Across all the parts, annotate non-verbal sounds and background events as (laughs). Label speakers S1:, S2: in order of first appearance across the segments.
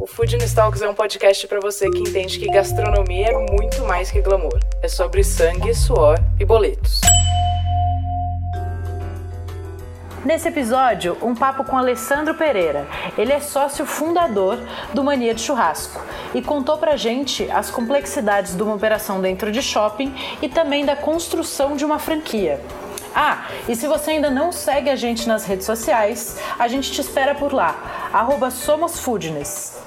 S1: O Food Talks é um podcast para você que entende que gastronomia é muito mais que glamour. É sobre sangue, suor e boletos. Nesse episódio, um papo com Alessandro Pereira. Ele é sócio fundador do Mania de Churrasco e contou pra gente as complexidades de uma operação dentro de shopping e também da construção de uma franquia. Ah, e se você ainda não segue a gente nas redes sociais, a gente te espera por lá, arroba SomosFoodness.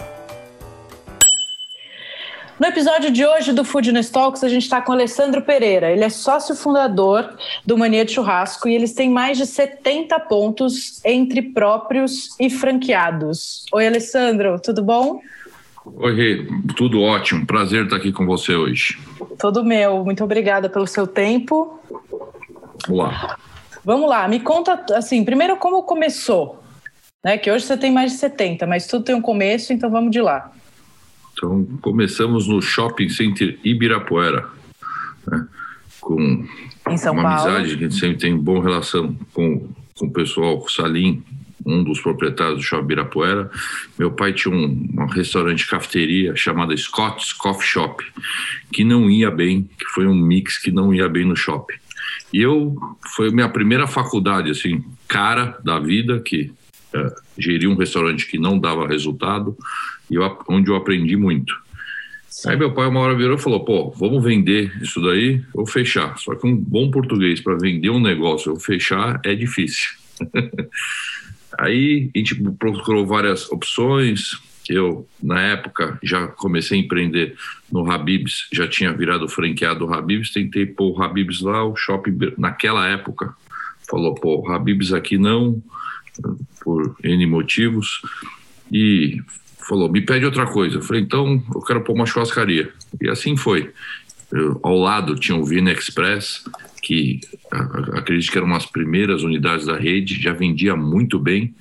S1: No episódio de hoje do Foodness Talks, a gente está com o Alessandro Pereira. Ele é sócio fundador do Mania de Churrasco e eles têm mais de 70 pontos entre próprios e franqueados. Oi, Alessandro, tudo bom?
S2: Oi, Rê, tudo ótimo. Prazer estar aqui com você hoje.
S1: Todo meu. Muito obrigada pelo seu tempo.
S2: Olá.
S1: Vamos lá, me conta assim, primeiro como começou, né? Que hoje você tem mais de 70, mas tudo tem um começo, então vamos de lá.
S2: Então, começamos no Shopping Center Ibirapuera, né, com uma
S1: Paulo.
S2: amizade, a gente sempre tem boa relação com, com o pessoal, Salim, um dos proprietários do Shopping Ibirapuera. Meu pai tinha um, um restaurante cafeteria chamada Scott's Coffee Shop, que não ia bem, que foi um mix que não ia bem no shopping. E eu, foi a minha primeira faculdade, assim, cara da vida, que é, um restaurante que não dava resultado, eu, onde eu aprendi muito. Sim. Aí meu pai uma hora virou e falou, pô, vamos vender isso daí ou fechar. Só que um bom português para vender um negócio ou fechar é difícil. (laughs) Aí a gente procurou várias opções. Eu, na época, já comecei a empreender no Habibs, já tinha virado franqueado do Habibs, tentei pôr o Habibs lá, o shopping, naquela época, falou, pô, o Habibs aqui não, por N motivos, e falou, me pede outra coisa. Eu falei, então eu quero pôr uma churrascaria. E assim foi. Eu, ao lado tinha o Vina Express, que acredito que eram umas primeiras unidades da rede, já vendia muito bem.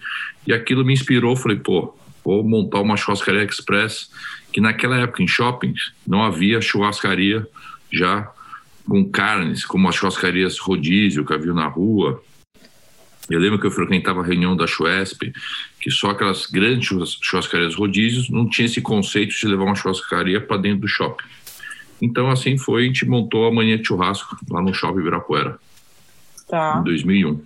S2: E aquilo me inspirou, falei, pô, vou montar uma churrascaria express, que naquela época em shoppings não havia churrascaria já com carnes, como as churrascarias rodízio que havia na rua, eu lembro que eu frequentava a reunião da Chuesp, que só aquelas grandes churrascarias rodízios não tinha esse conceito de levar uma churrascaria para dentro do shopping. Então, assim foi, a gente montou a Mania de Churrasco lá no Shopping Ibirapuera,
S1: tá.
S2: em 2001.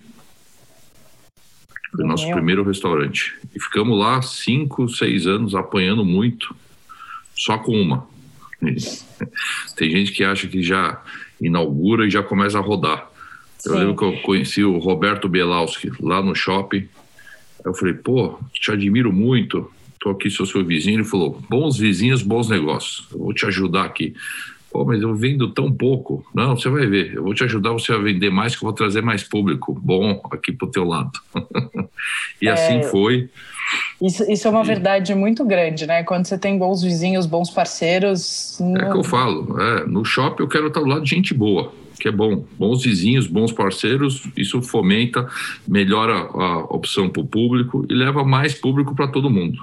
S2: Foi o nosso primeiro restaurante. E ficamos lá cinco, seis anos apanhando muito, só com uma. (laughs) Tem gente que acha que já inaugura e já começa a rodar. Eu Sim. lembro que eu conheci o Roberto Belauski lá no shopping. Eu falei, pô, te admiro muito. Tô aqui, sou seu vizinho. Ele falou, bons vizinhos, bons negócios. Eu vou te ajudar aqui. Pô, mas eu vendo tão pouco. Não, você vai ver. Eu vou te ajudar você a vender mais, que eu vou trazer mais público bom aqui pro teu lado. (laughs) e é, assim foi.
S1: Isso, isso é uma e... verdade muito grande, né? Quando você tem bons vizinhos, bons parceiros.
S2: Não... É que eu falo. É, no shopping eu quero estar do lado de gente boa que é bom. Bons vizinhos, bons parceiros, isso fomenta, melhora a opção para o público e leva mais público para todo mundo.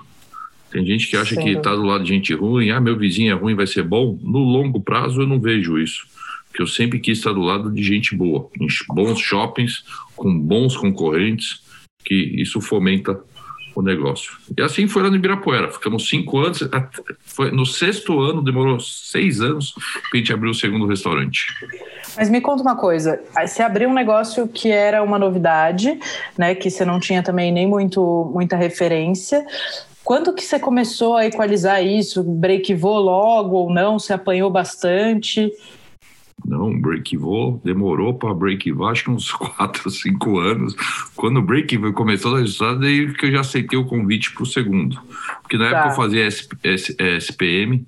S2: Tem gente que acha Sim. que está do lado de gente ruim, ah, meu vizinho é ruim, vai ser bom. No longo prazo eu não vejo isso, porque eu sempre quis estar do lado de gente boa, em bons shoppings, com bons concorrentes, que isso fomenta o negócio. E assim foi lá no Ibirapuera. Ficamos cinco anos. Foi no sexto ano, demorou seis anos para a gente abrir o segundo restaurante.
S1: Mas me conta uma coisa. Você abriu um negócio que era uma novidade, né? Que você não tinha também nem muito, muita referência. Quando que você começou a equalizar isso? Breakivou logo ou não? Você apanhou bastante?
S2: Não, Breakivou demorou para Breakivar, acho que uns (laughs) 4, 5 anos. Quando o Breakivou começou a resultado, daí que eu já aceitei o convite para o segundo. Porque na tá. época eu fazia SPM,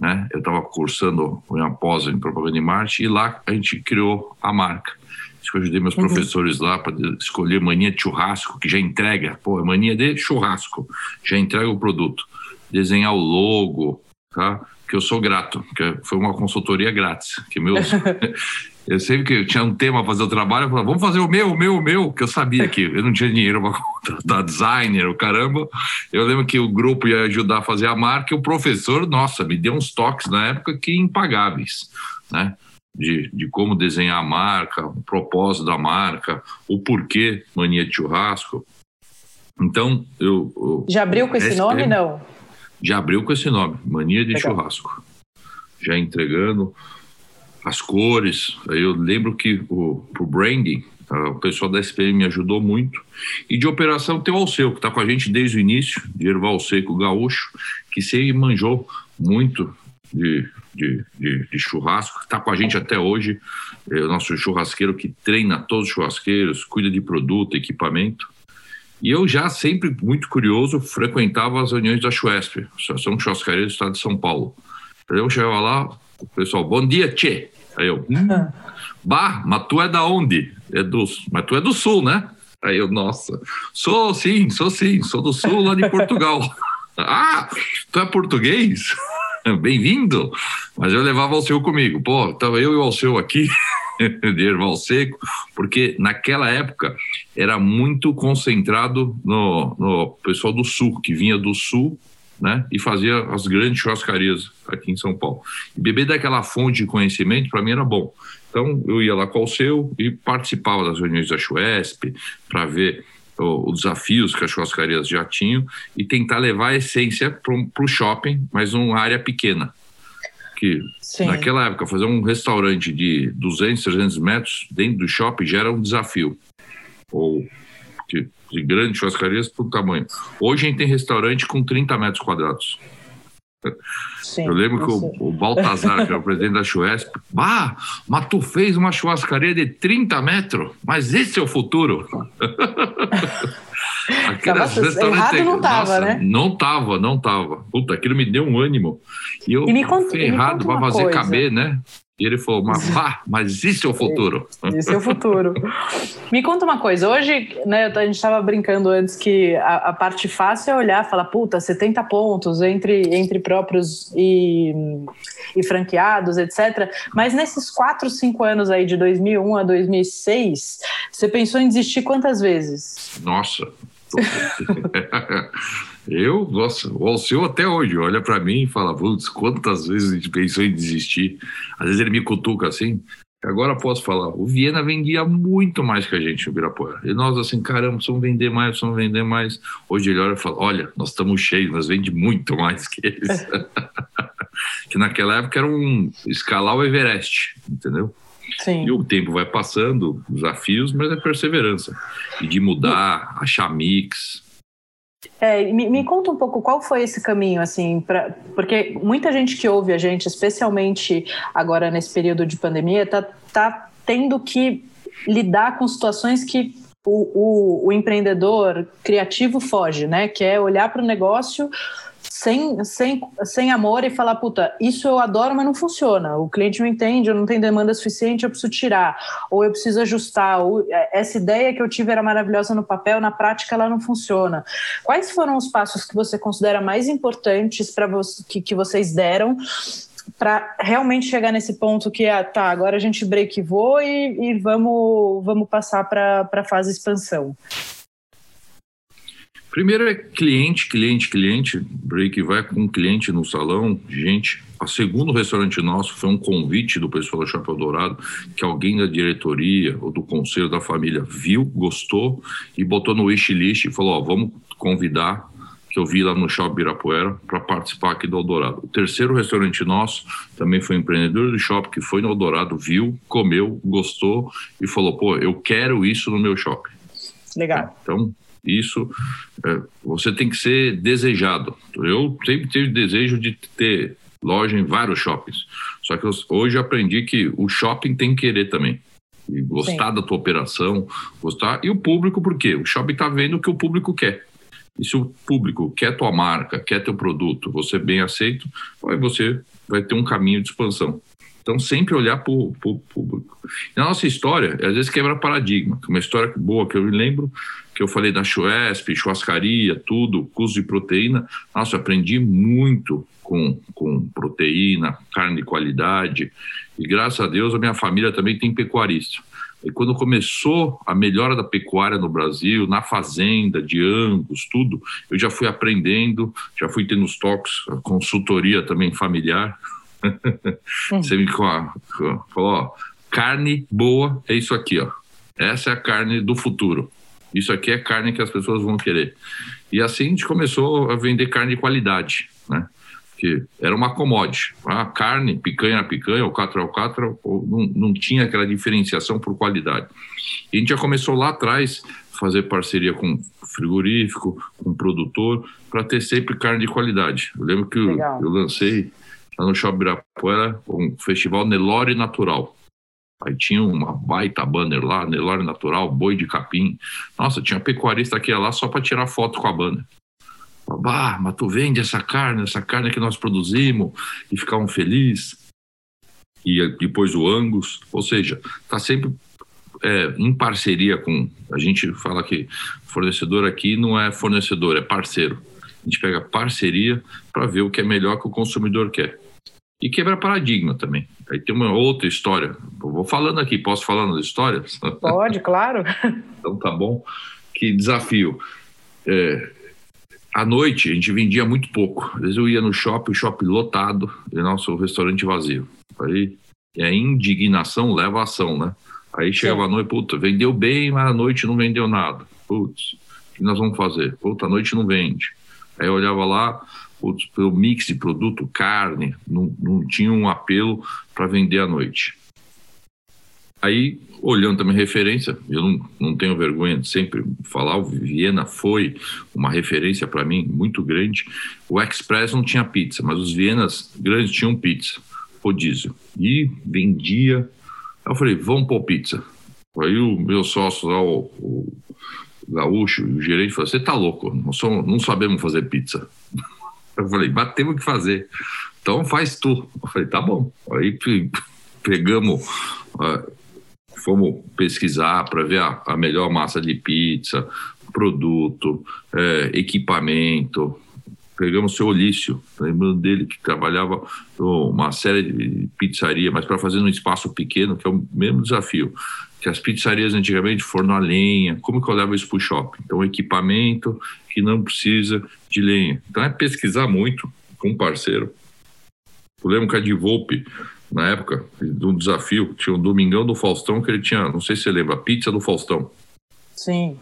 S2: né? Eu estava cursando uma pós em propaganda de marketing e lá a gente criou a marca. Acho que eu ajudei meus uhum. professores lá para escolher mania de churrasco, que já entrega, pô, é mania de churrasco, já entrega o produto. Desenhar o logo, tá? Que eu sou grato, que foi uma consultoria grátis, que meus (laughs) Eu sempre que eu tinha um tema para fazer o trabalho, eu falava, vamos fazer o meu, o meu, o meu, que eu sabia que eu não tinha dinheiro para (laughs) contratar designer, o caramba. Eu lembro que o grupo ia ajudar a fazer a marca e o professor, nossa, me deu uns toques na época que impagáveis, né? De, de como desenhar a marca, o propósito da marca, o porquê mania de churrasco. Então, eu. eu
S1: Já abriu com esse nome, não?
S2: Já abriu com esse nome, Mania de Legal. Churrasco. Já entregando as cores. Aí eu lembro que o pro branding, o pessoal da SPM me ajudou muito. E de operação tem o Alceu, que está com a gente desde o início, de Erval Seco Gaúcho, que sempre manjou muito de, de, de, de churrasco, está com a gente até hoje. É o nosso churrasqueiro que treina todos os churrasqueiros, cuida de produto, equipamento. E eu já sempre muito curioso frequentava as reuniões da Chuesp, Associação Churrascaria do Estado de São Paulo. Eu chegava lá, o pessoal, bom dia, Tchê. Aí eu, hum, bah, mas tu é da onde? É do, mas tu é do Sul, né? Aí eu, nossa, sou sim, sou sim, sou do Sul, lá de Portugal. (laughs) ah, tu é português? (laughs) Bem-vindo! Mas eu levava o seu comigo. Pô, tava eu e o Alceu aqui, (laughs) de Erval Seco, porque naquela época era muito concentrado no, no pessoal do Sul, que vinha do Sul né? E fazia as grandes churrascarias aqui em São Paulo. E beber daquela fonte de conhecimento, para mim, era bom. Então, eu ia lá com o seu e participava das reuniões da Chuesp para ver os desafios que as churrascarias já tinham e tentar levar a essência para o shopping, mas numa área pequena. Que Sim. naquela época, fazer um restaurante de 200, 300 metros dentro do shopping já era um desafio. Ou que de grandes churrascarias por tamanho. Hoje a gente tem restaurante com 30 metros quadrados. Sim, eu lembro que o, o, Baltazar, que era o presidente da Chuesp, bah, mas tu fez uma churrascaria de 30 metros, mas esse é o futuro. (laughs)
S1: Aquelas errado não estava, né?
S2: Não estava, não estava. Puta, aquilo me deu um ânimo. E eu e me conta, errado para fazer coisa. caber, né? E ele falou, mas, ah, mas isso é o futuro.
S1: Isso é o futuro. (laughs) Me conta uma coisa, hoje, né, a gente estava brincando antes que a, a, parte fácil é olhar e falar, puta, 70 pontos entre, entre próprios e, e franqueados, etc. Mas nesses 4, 5 anos aí, de 2001 a 2006, você pensou em desistir quantas vezes?
S2: Nossa, (laughs) Eu, nossa, o Alceu até hoje olha para mim e fala: Putz, quantas vezes a gente pensou em desistir? Às vezes ele me cutuca assim. Agora posso falar: o Viena vendia muito mais que a gente no Ibirapuera. E nós, assim, caramba, precisamos vender mais, precisamos vender mais. Hoje ele olha e fala: Olha, nós estamos cheios, nós vende muito mais que eles. (laughs) que naquela época era um escalar o Everest, entendeu? Sim. E o tempo vai passando, desafios, mas é perseverança. E de mudar, achar mix,
S1: é, me, me, conta um pouco qual foi esse caminho, assim, pra, porque muita gente que ouve a gente, especialmente agora nesse período de pandemia, tá, tá tendo que lidar com situações que o, o, o empreendedor criativo foge, né? Que é olhar para o negócio sem, sem, sem amor e falar, puta, isso eu adoro, mas não funciona. O cliente não entende, eu não tenho demanda suficiente, eu preciso tirar, ou eu preciso ajustar. Ou, é, essa ideia que eu tive era maravilhosa no papel, na prática ela não funciona. Quais foram os passos que você considera mais importantes para que, que vocês deram para realmente chegar nesse ponto que ah, tá, agora a gente break voa e, e vamos, vamos passar para a fase expansão?
S2: Primeiro é cliente, cliente, cliente. Break vai com cliente no salão, gente. A segundo restaurante nosso foi um convite do pessoal do Chapéu Dourado, que alguém da diretoria ou do conselho da família viu, gostou e botou no wishlist e falou: ó, vamos convidar que eu vi lá no Shopping Birapuera para participar aqui do Eldorado. O terceiro restaurante nosso também foi um empreendedor do shopping que foi no Eldorado, viu, comeu, gostou e falou: pô, eu quero isso no meu shopping.
S1: Legal.
S2: Então, isso é, você tem que ser desejado. Eu sempre tive desejo de ter loja em vários shoppings. Só que eu, hoje aprendi que o shopping tem que querer também. E gostar Sim. da tua operação, gostar. E o público, por quê? O shopping está vendo o que o público quer. E se o público quer tua marca, quer teu produto, você bem aceito, aí você vai ter um caminho de expansão. Então, sempre olhar para o público. Na nossa história, às vezes quebra paradigma. Uma história boa que eu me lembro, que eu falei da Chuesp, churrascaria, tudo, custo de proteína. Nossa, aprendi muito com, com proteína, carne de qualidade. E graças a Deus a minha família também tem pecuarista. E quando começou a melhora da pecuária no Brasil, na fazenda, de Angus, tudo, eu já fui aprendendo, já fui tendo os toques, consultoria também familiar. (laughs) Você me falou, ó, carne boa é isso aqui, ó. Essa é a carne do futuro. Isso aqui é carne que as pessoas vão querer. E assim a gente começou a vender carne de qualidade, né? Que era uma commodity. A carne, picanha era picanha, é o quatro, não, não tinha aquela diferenciação por qualidade. E a gente já começou lá atrás fazer parceria com frigorífico, com produtor, para ter sempre carne de qualidade. Eu lembro que eu, eu, lancei lá no Shopping Ibirapuera um festival Nelore Natural. Aí tinha uma baita banner lá, Nelore Natural, boi de capim. Nossa, tinha pecuarista que ia lá só para tirar foto com a banner. Bah, mas tu vende essa carne, essa carne que nós produzimos e ficavam felizes. E depois o Angus, ou seja, está sempre é, em parceria com. A gente fala que fornecedor aqui não é fornecedor, é parceiro. A gente pega parceria para ver o que é melhor que o consumidor quer e quebra paradigma também. Aí tem uma outra história. Eu vou falando aqui, posso falando das histórias?
S1: Pode, (laughs) claro.
S2: então tá bom. Que desafio. É, à noite a gente vendia muito pouco. Às vezes eu ia no shopping, o shopping lotado e nosso restaurante vazio. Aí a indignação leva a ação, né? Aí chegava Sim. a noite, puta, vendeu bem, mas à noite não vendeu nada. Putz, o que nós vamos fazer? Puta, à noite não vende. Aí eu olhava lá, pelo mix de produto, carne, não, não tinha um apelo para vender à noite. Aí, olhando também referência, eu não, não tenho vergonha de sempre falar, o Viena foi uma referência para mim muito grande. O Express não tinha pizza, mas os Vienas grandes tinham pizza, rodízio. E vendia. Aí eu falei, vamos pôr pizza. Aí o meu sócio lá, o, o gaúcho, o gerente falou, você tá louco, não, não sabemos fazer pizza. (laughs) Eu falei, mas temos que fazer. Então faz tu. Eu falei, tá bom. Aí pegamos, fomos pesquisar para ver a, a, melhor massa de pizza, produto, é, equipamento. Pegamos o seu Olício, lembrando dele que trabalhava uma série de pizzaria, mas para fazer num espaço pequeno, que é o mesmo desafio que as pizzarias antigamente forno a lenha, como que eu levo isso para o shopping? Então, equipamento que não precisa de lenha. Então, é pesquisar muito com um parceiro. Eu lembro que a Divolpe, na época, de um desafio, tinha um Domingão do Faustão que ele tinha, não sei se você lembra, pizza do Faustão.
S1: Sim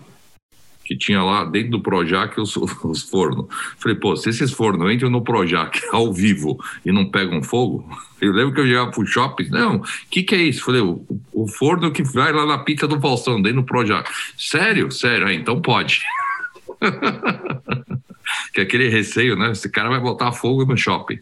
S2: que tinha lá dentro do Projac os, os fornos. Falei, pô, se esses fornos entram no Projac (laughs) ao vivo e não pegam fogo, (laughs) eu lembro que eu chegava pro shopping, não, o que que é isso? Falei, o, o, forno que vai lá na pizza do Faustão, dentro do Projac. Sério? Sério, ah, então pode. (laughs) que é aquele receio, né? Esse cara vai botar fogo no shopping.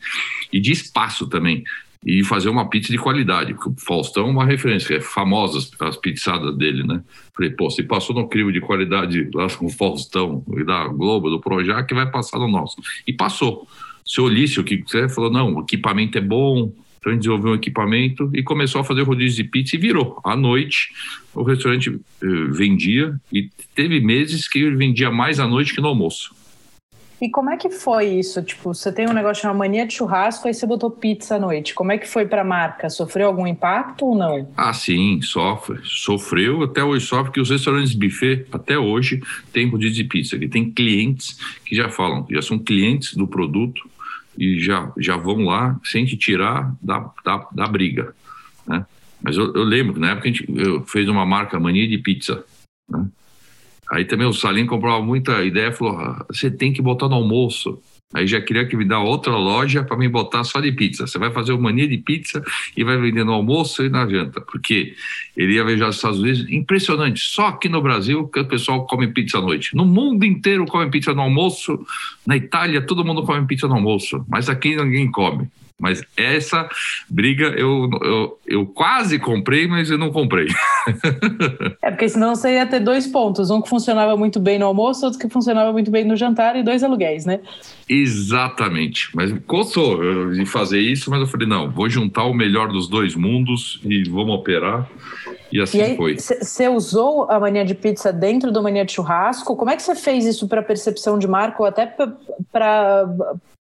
S2: E de espaço também e fazer uma pizza de qualidade. O Faustão é uma referência, é famosa as pizzadas dele, né? Falei, pô, se passou no crivo de qualidade lá com o Faustão e da Globo, do Projac, vai passar no nosso. E passou. Seu Olício, que você falou, não, o equipamento é bom, então a gente desenvolveu um equipamento e começou a fazer rodízio de pizza e virou. À noite, o restaurante eh, vendia e teve meses que ele vendia mais à noite que no almoço.
S1: E como é que foi isso? Tipo, você tem um negócio chamado mania de churrasco, aí você botou pizza à noite. Como é que foi para a marca? Sofreu algum impacto ou não?
S2: Ah, sim, sofre. Sofreu, até hoje sofre, porque os restaurantes buffet, até hoje, têm rodízio de pizza. Que tem clientes que já falam, já são clientes do produto e já, já vão lá sem te tirar da, da, da briga. Né? Mas eu, eu, lembro que na época a gente fez uma marca mania de pizza. Né? Aí também o Salim comprava muita ideia, falou: ah, você tem que botar no almoço. Aí já queria que me dá outra loja para me botar só de pizza. Você vai fazer uma mania de pizza e vai vender no almoço e na janta. Porque ele ia viajar os Estados Unidos. Impressionante. Só aqui no Brasil que o pessoal come pizza à noite. No mundo inteiro come pizza no almoço. Na Itália todo mundo come pizza no almoço. Mas aqui ninguém come. Mas essa briga eu, eu, eu quase comprei, mas eu não comprei. (laughs)
S1: é, porque senão você ia ter dois pontos: um que funcionava muito bem no almoço, outro que funcionava muito bem no jantar e dois aluguéis, né?
S2: Exatamente. Mas custou de fazer isso, mas eu falei: não, vou juntar o melhor dos dois mundos e vamos operar. E assim e aí, foi.
S1: Você usou a mania de pizza dentro do mania de churrasco? Como é que você fez isso para percepção de marca ou até para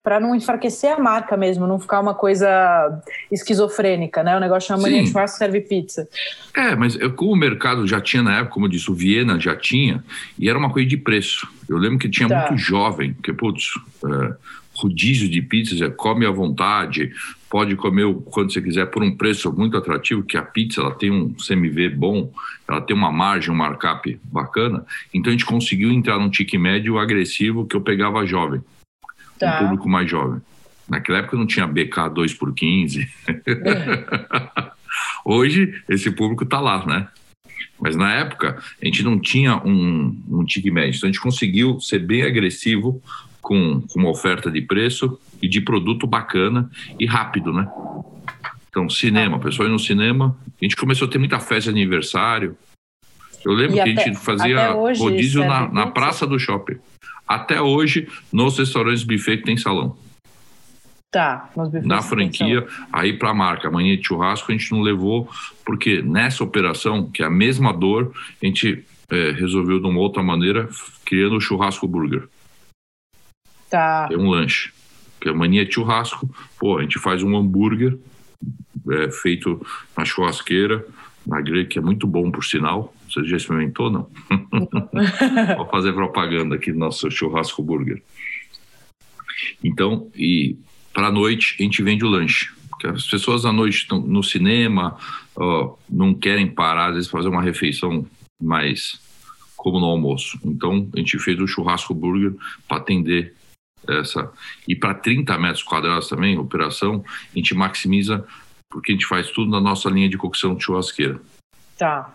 S1: para não enfraquecer a marca mesmo, não ficar uma coisa esquizofrênica, né? O negócio chama mania de churrasco serve pizza.
S2: É, mas como o mercado já tinha na época, como eu disse, o Viena já tinha, e era uma coisa de preço. Eu lembro que tinha tá. muito jovem, porque, putz, é, rodízio de pizzas, é, come à vontade, pode comer o quanto você quiser por um preço muito atrativo, que a pizza ela tem um CMV bom, ela tem uma margem, um markup bacana. Então a gente conseguiu entrar num tique médio agressivo que eu pegava jovem tá. um público mais jovem. Naquela época não tinha BK 2 por 15. É. (laughs) Hoje esse público está lá, né? Mas na época a gente não tinha um, um tique médio, então a gente conseguiu ser bem agressivo com, com uma oferta de preço e de produto bacana e rápido, né? Então, cinema, a pessoa ia no cinema, a gente começou a ter muita festa de aniversário. Eu lembro e que até, a gente fazia rodízio na, na praça do shopping até hoje nos restaurantes buffet que tem salão.
S1: Tá,
S2: na franquia, aí para a marca Mania de Churrasco, a gente não levou, porque nessa operação, que é a mesma dor, a gente é, resolveu de uma outra maneira, criando o churrasco burger.
S1: Tá.
S2: É um lanche. Que é mania de churrasco, pô, a gente faz um hambúrguer é, feito na churrasqueira, na grelha, que é muito bom, por sinal. Você já experimentou, não? (laughs) Vou fazer propaganda aqui do nosso churrasco burger. Então, e para a noite a gente vende o lanche. Porque as pessoas à noite estão no cinema, ó, não querem parar, às vezes, fazer uma refeição mais como no almoço. Então, a gente fez o churrasco burger para atender essa. E para 30 metros quadrados também, operação, a gente maximiza porque a gente faz tudo na nossa linha de cocção de churrasqueira.
S1: Tá.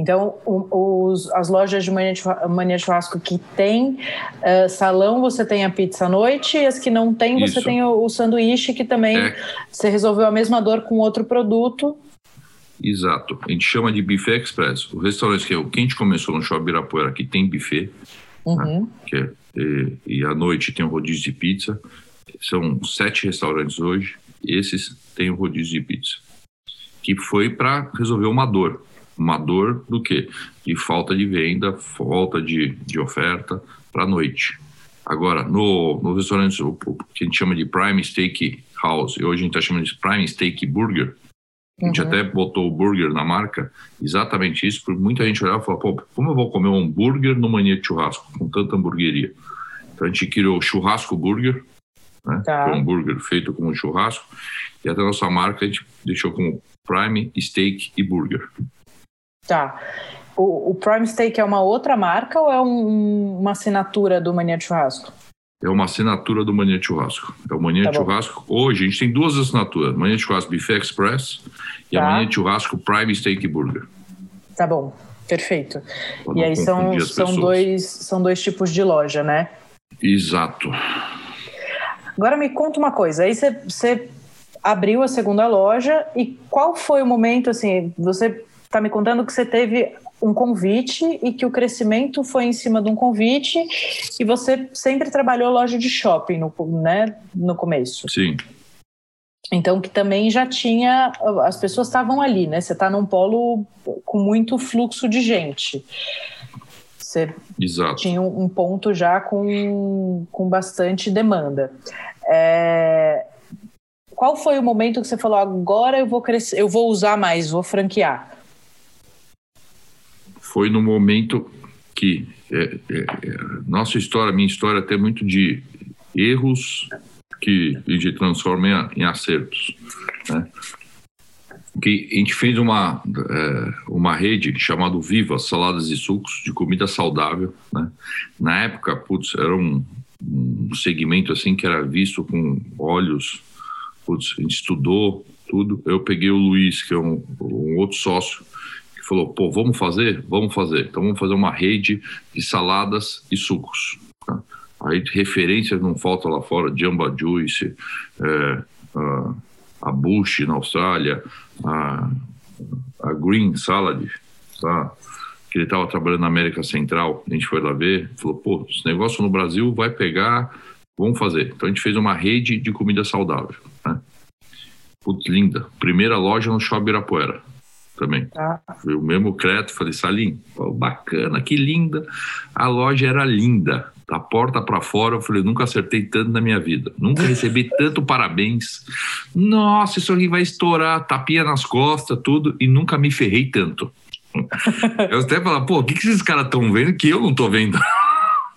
S1: Então, os, as lojas de mania, de mania churrasco que tem uh, salão, você tem a pizza à noite, e as que não tem, você tem o, o, sanduíche, que também é. você resolveu a mesma dor com outro produto.
S2: Exato. A gente chama de buffet express. O restaurante que, é o que a gente começou no Shopping Ibirapuera, que tem buffet, né, uhum. né? que é, e, e à noite tem o rodízio de pizza. São sete restaurantes hoje, esses têm o rodízio de pizza. Que foi para resolver uma dor uma dor do quê? De falta de venda, falta de, de oferta para a noite. Agora, no, no restaurante, o, o, que a gente chama de Prime Steak House, e hoje a gente está chamando de Prime Steak Burger, a gente uhum. até botou o burger na marca, exatamente isso, porque muita gente olhava e falava, pô, como eu vou comer um hambúrguer no mania de churrasco, com tanta hamburgueria? Então a gente criou o churrasco burger, né? Tá. Que é um hambúrguer feito como churrasco, e até a nossa marca a gente deixou como Prime Steak e Burger.
S1: Tá. O, o, Prime Steak é uma outra marca ou é um, uma assinatura do Mania de Churrasco?
S2: É uma assinatura do Mania de Churrasco. É o Mania tá de Churrasco. Hoje a gente tem duas assinaturas: Mania de Churrasco Buffet Express e tá. a Mania de Churrasco Prime Steak Burger.
S1: Tá bom, perfeito. e aí são, são, dois, são dois tipos de loja, né?
S2: Exato.
S1: Agora me conta uma coisa. Aí você abriu a segunda loja e qual foi o momento assim? Você está me contando que você teve um convite e que o crescimento foi em cima de um convite e você sempre trabalhou loja de shopping no, né, no começo.
S2: Sim.
S1: Então, que também já tinha. As pessoas estavam ali, né? Você está num polo com muito fluxo de gente. Você
S2: Exato.
S1: tinha um ponto já com, com bastante demanda. É... Qual foi o momento que você falou, agora eu vou crescer, eu vou usar mais, vou franquear?
S2: Foi no momento que é, é, é, nossa história, minha história, tem muito de erros que a gente transforma em, em acertos. Né? Que a gente fez uma, é, uma rede chamada Viva Saladas e Sucos de comida saudável. Né? Na época, putz, era um, um segmento assim que era visto com olhos. Putz, a gente estudou tudo. Eu peguei o Luiz, que é um, um outro sócio, falou, pô, vamos fazer? Vamos fazer. Então vamos fazer uma rede de saladas e sucos. Tá? Aí referências não faltam lá fora, Jamba Juice, é, a, a Bush na Austrália, a, a Green Salad, tá? que ele estava trabalhando na América Central, a gente foi lá ver, falou, pô, esse negócio no Brasil vai pegar, vamos fazer. Então a gente fez uma rede de comida saudável. Né? Putz, linda. Primeira loja no Shopping Ibirapuera também. Ah. o mesmo crédito, falei, Salim, bacana, que linda. A loja era linda, da porta para fora, eu falei, nunca acertei tanto na minha vida. Nunca recebi (laughs) tanto parabéns. Nossa, isso aqui vai estourar, tapinha nas costas, tudo, e nunca me ferrei tanto. (laughs) Eu até falo, pô, o que, que esses caras estão vendo que eu não tô vendo?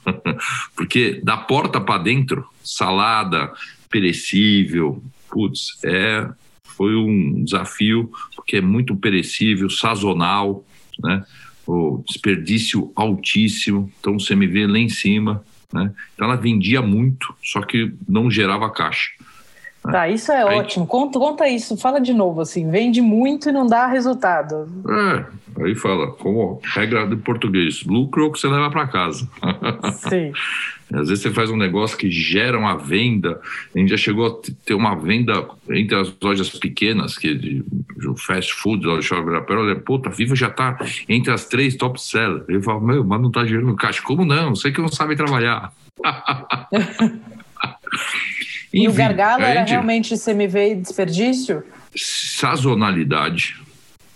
S2: (laughs) Porque da porta para dentro, salada, perecível, putz, é, foi um desafio, porque é muito perecível, sazonal, né? O desperdício altíssimo, então você me vê lá em cima, né? Então ela vendia muito, só que não gerava caixa.
S1: Tá, isso é aí, ótimo. Conta, conta isso, fala de novo, assim, vende muito e não dá resultado.
S2: É, aí fala, como regra de português, lucro é que você leva para casa. Sim. (laughs) Às vezes você faz um negócio que gera uma venda, a gente já chegou a ter uma venda entre as lojas pequenas, que de, de fast food, loja Shopping Ibirapuera, olha, puta, a Viva já está entre as três top sellers. Ele fala, meu, mas não está gerando caixa. Como não? Sei que não sabe trabalhar. (laughs)
S1: E o gargalo era gente... realmente CMV e desperdício?
S2: Sazonalidade.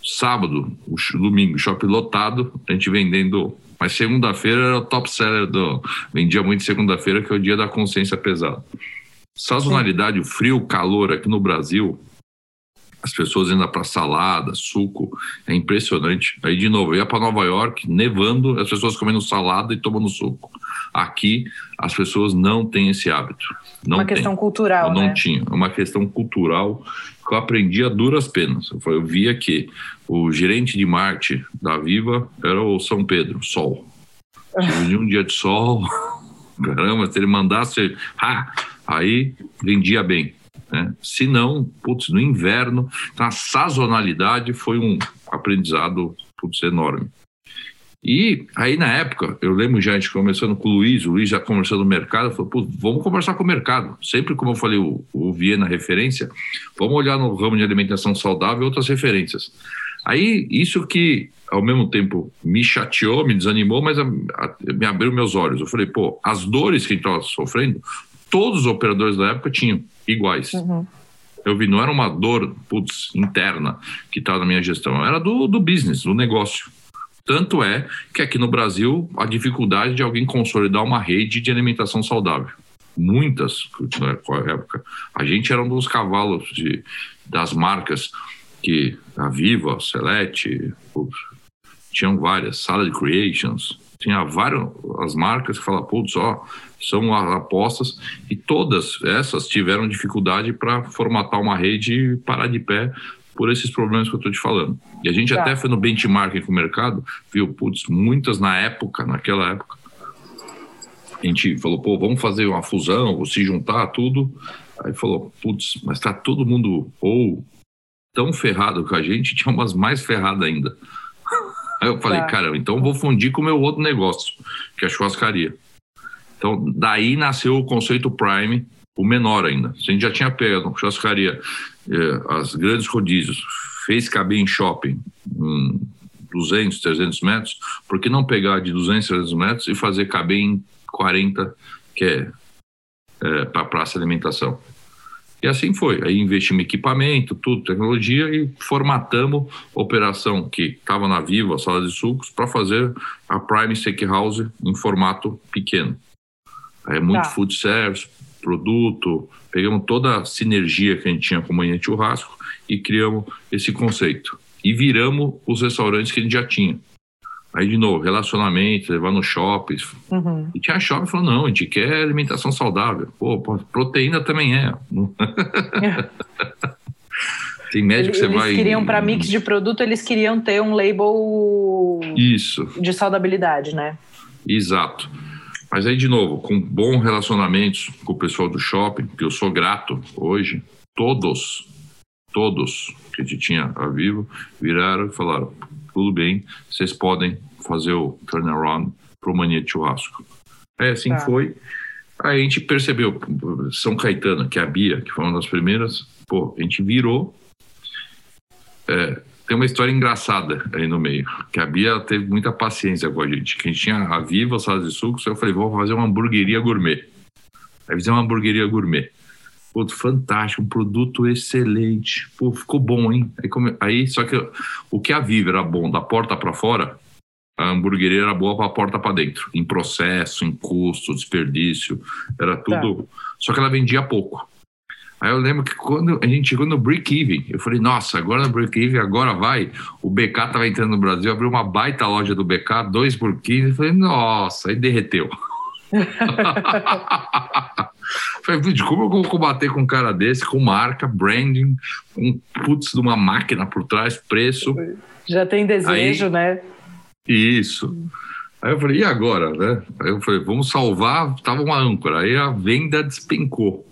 S2: Sábado, domingo, shopping lotado, a gente vendendo. Mas segunda-feira era o top seller do. Vendia muito segunda-feira, que é o dia da consciência pesada. Sazonalidade, o frio, o calor aqui no Brasil, as pessoas indo para salada, suco, é impressionante. Aí, de novo, eu ia para Nova York, nevando, as pessoas comendo salada e tomando suco. Aqui, as pessoas não têm esse hábito. Não
S1: uma tem. questão cultural,
S2: eu não
S1: né?
S2: tinha. É uma questão cultural que eu aprendi a duras penas. Eu via que o gerente de marketing da Viva era o São Pedro, Sol. Se um dia de sol, (laughs) caramba, se ele mandasse, ah, aí vendia bem. Né? Se não, putz, no inverno, então a sazonalidade foi um aprendizado putz, enorme. E aí, na época, eu lembro já a gente conversando com o Luiz, o Luiz já conversando no mercado, falou, vamos conversar com o mercado. Sempre, como eu falei, o, o Viena referência, vamos olhar no ramo de alimentação saudável outras referências. Aí, isso que ao mesmo tempo me chateou, me desanimou, mas a, a, me abriu meus olhos. Eu falei, pô, as dores que a gente estava sofrendo, todos os operadores da época tinham iguais. Uhum. Eu vi, não era uma dor putz, interna que estava na minha gestão, era do, do business, do negócio. Tanto é que aqui no Brasil a dificuldade de alguém consolidar uma rede de alimentação saudável. Muitas, na época. A gente era um dos cavalos de, das marcas que a Viva, a Select, tinham várias, Salad Creations, tinha várias as marcas que falavam, putz, ó, são apostas, e todas essas tiveram dificuldade para formatar uma rede e parar de pé por esses problemas que eu estou te falando. E a gente tá. até foi no benchmarking com o mercado, viu, putz, muitas na época, naquela época, a gente falou, pô, vamos fazer uma fusão, ou se juntar, tudo. Aí falou, putz, mas tá todo mundo ou tão ferrado com a gente, (laughs) tinha umas mais ferradas ainda. Aí eu falei, tá. cara, então vou fundir com o meu outro negócio, que é a churrascaria. Então, daí nasceu o conceito Prime, o menor ainda. A gente já tinha pego churrascaria, eh, as grandes rodízios, fez caber em shopping, em 200, 300 metros, por que não pegar de 200, 300 metros e fazer caber em 40, que é, é para praça de alimentação? E assim foi. Aí investimos em equipamento, tudo, tecnologia e formatamos a operação que estava na Viva, a sala de sucos, para fazer a Prime Steakhouse em formato pequeno. É muito tá. food service, produto, pegamos toda a sinergia que a gente tinha com a manhã churrasco e criamos esse conceito. E viramos os restaurantes que a gente já tinha. Aí, de novo, relacionamento, levar no shopping. Uhum. E tinha shopping falou: não, a gente quer alimentação saudável. Pô, proteína também é. (laughs) Tem médico que você vai.
S1: Eles queriam, para mix de produto, eles queriam ter um label.
S2: Isso.
S1: De saudabilidade, né?
S2: Exato. Mas aí, de novo, com bons relacionamentos com o pessoal do shopping, que eu sou grato hoje, todos, todos que a gente tinha a vivo, viraram e falaram: tudo bem, vocês podem fazer o turnaround para o Mania de Churrasco. É, assim tá. foi. Aí a gente percebeu, São Caetano, que é a Bia, que foi uma das primeiras, pô, a gente virou. É, tem uma história engraçada aí no meio, que a Bia teve muita paciência com a gente, que a gente tinha a Viva, Salas de Sucos, eu falei, vamos fazer uma hamburgueria gourmet. Aí fizemos uma hamburgueria gourmet. Pô, fantástico, um produto excelente. Pô, ficou bom, hein? Aí, come... aí só que o que a Viva era bom da porta para fora, a hamburgueria era boa para a porta para dentro, em processo, em custo, desperdício, era tudo. Tá. Só que ela vendia pouco. Aí eu lembro que quando a gente chegou no break-even, eu falei, nossa, agora no break-even, agora vai. O BK tava entrando no Brasil, abriu uma baita loja do BK, dois por 15. Eu falei, nossa, aí derreteu. (laughs) falei, como eu vou combater com um cara desse, com marca, branding, com putz de uma máquina por trás, preço.
S1: Já tem desejo, aí, né?
S2: Isso. Aí eu falei, e agora? Né? Aí eu falei, vamos salvar, tava uma âncora. Aí a venda despencou.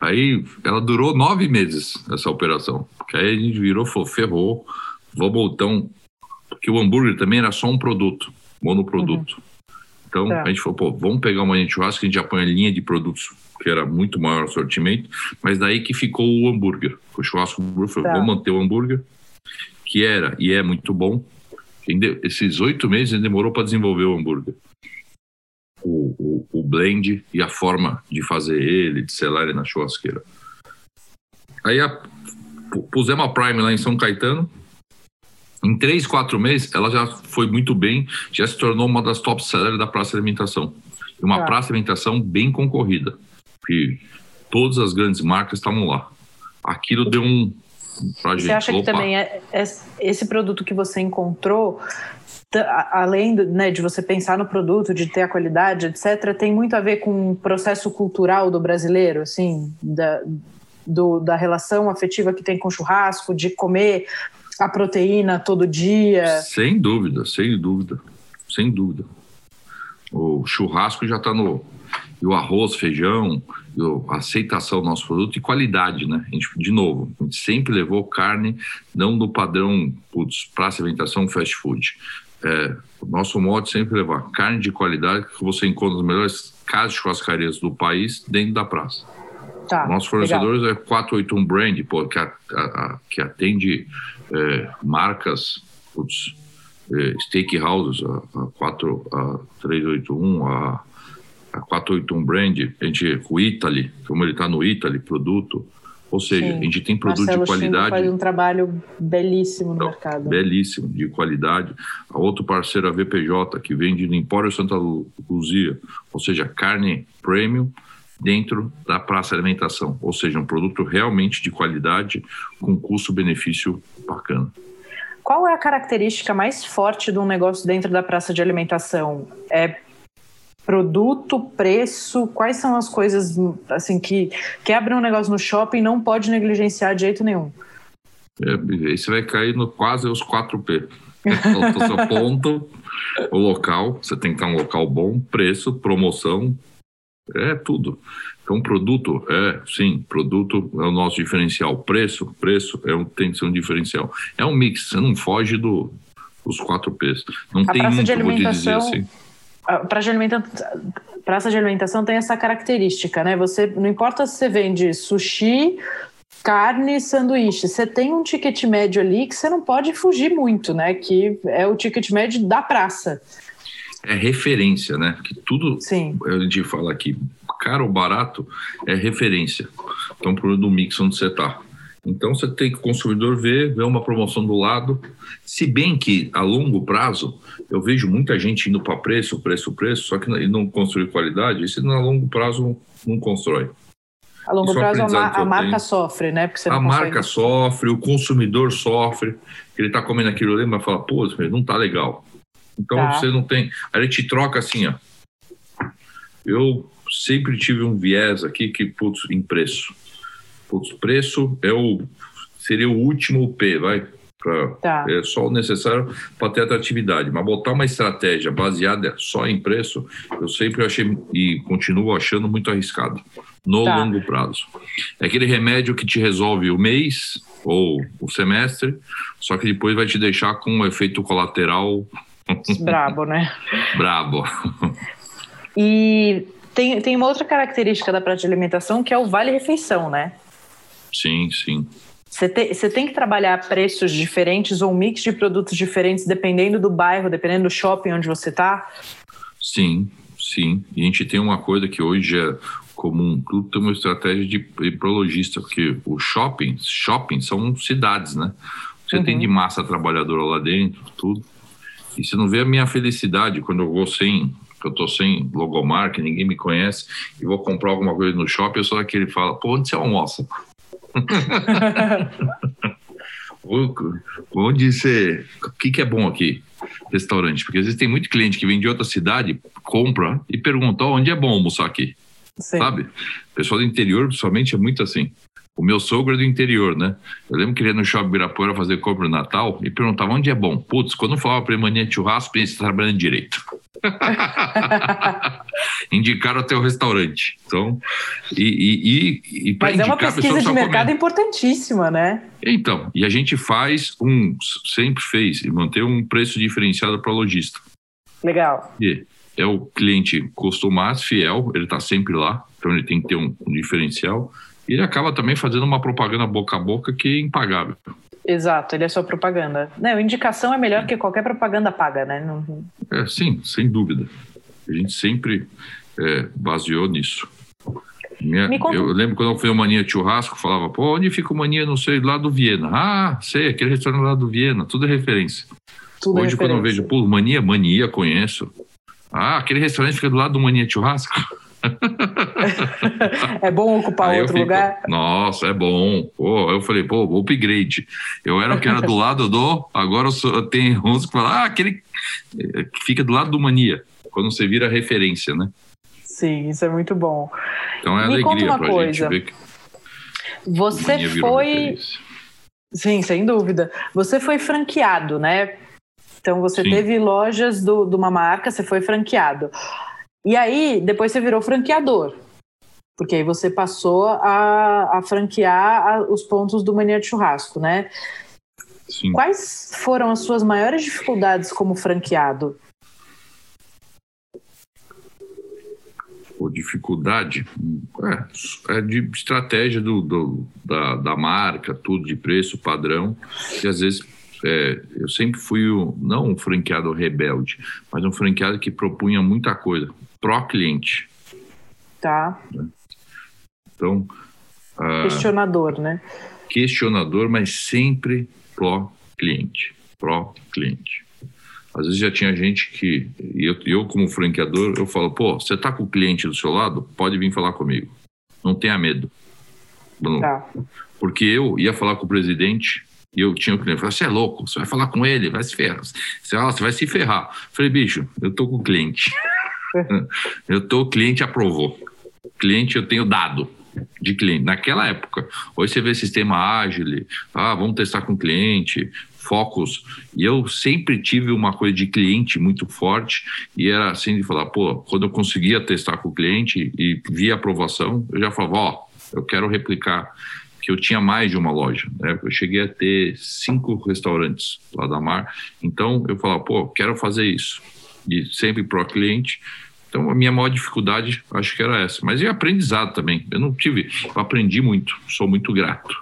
S2: Aí ela durou nove meses, essa operação. Porque aí a gente virou, falou, ferrou, vamos então. Porque o hambúrguer também era só um produto, monoproduto. Uhum. Então tá. a gente falou, pô, vamos pegar uma linha de churrasco que a gente já põe a linha de produtos, que era muito maior o sortimento, mas daí que ficou o hambúrguer. O churrasco hambúrguer, tá. vamos manter o hambúrguer, que era e é muito bom. Esses oito meses demorou para desenvolver o hambúrguer o, o, o, blend e a forma de fazer ele, de selar ele na churrasqueira. Aí a, pusemos a Prime lá em São Caetano. Em três, quatro meses, ela já foi muito bem, já se tornou uma das top sellers da praça de alimentação. Uma tá. praça de alimentação bem concorrida, que todas as grandes marcas estavam lá. Aquilo deu um,
S1: Pra você gente, acha que também é, é, esse produto que você encontrou além né, de você pensar no produto, de ter a qualidade, etc., tem muito a ver com o processo cultural do brasileiro, assim, da, do, da relação afetiva que tem com o churrasco, de comer a proteína todo dia.
S2: Sem dúvida, sem dúvida, sem dúvida. O churrasco já está no. E o arroz, feijão, a aceitação do nosso produto e qualidade, né? A gente, de novo, a gente sempre levou carne, não no padrão, putz, praça alimentação, fast food. É, o nosso modo é sempre levar carne de qualidade que você encontra nas melhores casas de churrascarias do país dentro da praça. Tá, Nossos fornecedores legal. é 481 Brand, pô, que, a, a, que atende é, marcas, putz, é, steakhouses, a, a, 4, a 381, a, a 481 Brand, a gente, o Italy, como ele está no Italy, produto, ou seja, Sim. a gente tem produto Marcelo de qualidade.
S1: faz um trabalho belíssimo no mercado.
S2: Belíssimo, de qualidade. A outro parceiro, a VPJ, que vende no Empório Santa Luzia, ou seja, carne premium dentro da praça de alimentação. Ou seja, um produto realmente de qualidade com custo-benefício bacana.
S1: Qual é a característica mais forte de um negócio dentro da praça de alimentação? É produto, preço, quais são as coisas assim que quebram um negócio no shopping não pode negligenciar de jeito nenhum.
S2: É, aí você vai cair no quase os 4P. o seu ponto, o local, você tem que ter um local bom, preço, promoção, é tudo. Então, produto, é, sim, produto é o nosso diferencial. Preço, preço é um, tem que ser um diferencial. É um mix, você não foge do, dos 4Ps. Não
S1: A
S2: tem
S1: muito, de vou te dizer assim praça de, alimentação, praça de alimentação tem essa característica, né? Você não importa se você vende sushi, carne, sanduíche, você tem um ticket médio ali que você não pode fugir muito, né? Que é o ticket médio da praça.
S2: É referência, né? Que tudo Sim. a gente fala aqui, caro ou barato, é referência. Então, por do mix onde você está. Então você tem que o consumidor ver, ver uma promoção do lado. Se bem que a longo prazo eu vejo muita gente indo para preço, preço, preço, só que não construir qualidade, isso a longo prazo não constrói.
S1: A longo isso é prazo a, a marca sofre, né?
S2: Porque a marca sofre, o consumidor sofre, ele está comendo aquilo ali, mas fala, pô, não tá legal. Então tá. você não tem. A gente troca assim, ó. Eu sempre tive um viés aqui que, putz, em preço o preço é o, seria o último P, vai? Pra, tá. É só o necessário para ter atratividade. Mas botar uma estratégia baseada só em preço, eu sempre achei e continuo achando muito arriscado no tá. longo prazo. É aquele remédio que te resolve o mês ou o semestre, só que depois vai te deixar com um efeito colateral.
S1: Brabo, né? (laughs)
S2: Brabo.
S1: E tem, tem uma outra característica da prática de alimentação que é o vale-refeição, né?
S2: Sim, sim.
S1: Você tem, você tem que trabalhar preços diferentes ou um mix de produtos diferentes dependendo do bairro, dependendo do shopping onde você está?
S2: Sim, sim. E a gente tem uma coisa que hoje é comum, tudo tem uma estratégia de prologista, porque os shoppings, shopping são cidades, né? Você uhum. tem de massa trabalhadora lá dentro, tudo. E você não vê a minha felicidade quando eu vou sem, eu tô sem logomarca, ninguém me conhece, e vou comprar alguma coisa no shopping, eu sou aquele que fala, pô, onde você almoça? (laughs) onde você. O que, que é bom aqui? Restaurante. Porque às vezes tem muito cliente que vem de outra cidade, compra e pergunta onde é bom almoçar aqui. Sim. Sabe? Pessoal do interior, principalmente, é muito assim. O meu sogro é do interior, né? Eu lembro que ele ia no shopping Birapuera fazer compra no Natal e perguntava onde é bom. Putz, quando falava para ele mania de churrasco, pensa trabalhando direito. (laughs) Indicaram até o restaurante. Então, e, e, e,
S1: Mas indicar, é uma pesquisa de mercado importantíssima, né?
S2: Então, e a gente faz um, sempre fez, e manter um preço diferenciado para lojista.
S1: Legal.
S2: E é o cliente costumado, fiel, ele está sempre lá, então ele tem que ter um, um diferencial ele acaba também fazendo uma propaganda boca a boca que é impagável.
S1: Exato, ele é só propaganda. Não, indicação é melhor que qualquer propaganda paga, né? Não...
S2: É, sim, sem dúvida. A gente sempre é, baseou nisso. Minha, eu lembro quando eu fui ao Mania Churrasco, falava, pô, onde fica o Mania, não sei, lá do Viena. Ah, sei, aquele restaurante lá do Viena, tudo é referência. Tudo é Hoje, é referência. quando eu vejo, pô, Mania, Mania, conheço. Ah, aquele restaurante fica do lado do Mania Churrasco.
S1: É bom ocupar Aí outro fico, lugar?
S2: Nossa, é bom. Pô, eu falei, pô, upgrade. Eu era o que era do lado do, agora eu, sou, eu tenho uns que falam, ah, aquele que fica do lado do Mania, quando você vira referência, né?
S1: Sim, isso é muito bom.
S2: Então é Me alegria pra coisa. gente ver que
S1: você foi. Sim, sem dúvida. Você foi franqueado, né? Então você Sim. teve lojas do, de uma marca, você foi franqueado. E aí, depois você virou franqueador. Porque aí você passou a, a franquear a, os pontos do Mania de Churrasco, né? Sim. Quais foram as suas maiores dificuldades como franqueado?
S2: Pô, dificuldade é, é, de estratégia do, do da, da, marca, tudo de preço, padrão, e às vezes é, eu sempre fui o, não um franqueado rebelde, mas um franqueado que propunha muita coisa pró-cliente.
S1: Tá.
S2: Então.
S1: Uh, questionador, né?
S2: Questionador, mas sempre pró-cliente. Pró-cliente. Às vezes já tinha gente que, eu, eu como franqueador, eu falo, pô, você tá com o cliente do seu lado? Pode vir falar comigo. Não tenha medo. Tá. Porque eu ia falar com o presidente e eu tinha o cliente, falei, você é louco, você vai falar com ele, vai se ferrar. Você, ah, você vai se ferrar. falei, bicho, eu tô com o cliente. Eu tô, o cliente aprovou. Cliente eu tenho dado de cliente. Naquela época, hoje você vê sistema ágil, ah, vamos testar com cliente, focos. E eu sempre tive uma coisa de cliente muito forte e era assim de falar, pô, quando eu conseguia testar com o cliente e via aprovação, eu já falava, ó, oh, eu quero replicar que eu tinha mais de uma loja, né? Eu cheguei a ter cinco restaurantes lá da Mar, então eu falava, pô, quero fazer isso. E sempre pro cliente, então, a minha maior dificuldade, acho que era essa. Mas e aprendizado também. Eu não tive, eu aprendi muito, sou muito grato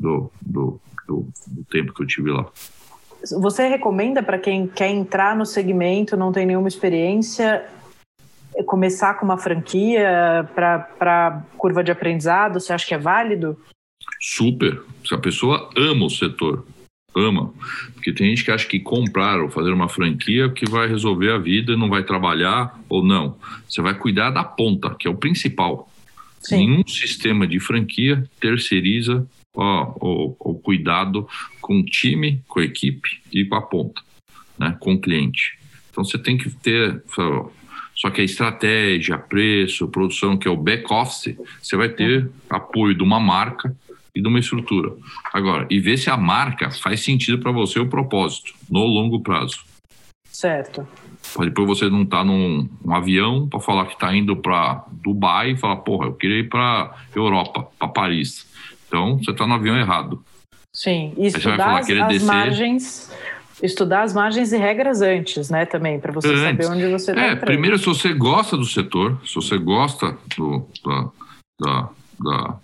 S2: do, do, do, do tempo que eu tive lá.
S1: Você recomenda para quem quer entrar no segmento, não tem nenhuma experiência, começar com uma franquia para curva de aprendizado? Você acha que é válido?
S2: Super. Se a pessoa ama o setor, ama. Porque tem gente que acha que comprar ou fazer uma franquia que vai resolver a vida e não vai trabalhar ou não. Você vai cuidar da ponta, que é o principal. Sim. Nenhum sistema de franquia terceiriza ó, o, o cuidado com o time, com a equipe e com a ponta, né, com o cliente. Então você tem que ter. Só que a estratégia, preço, produção, que é o back-office, você vai ter apoio de uma marca e de uma estrutura. Agora, e ver se a marca faz sentido para você o propósito no longo prazo.
S1: Certo.
S2: Depois você não tá num um avião para falar que está indo para Dubai e falar, porra, eu queria ir para Europa, para Paris. Então, você está no avião errado.
S1: Sim, e estudar falar, as, as margens estudar as margens e regras antes, né, também, para você antes. saber onde você está. É,
S2: primeiro, se você gosta do setor, se você gosta do, da, da, da,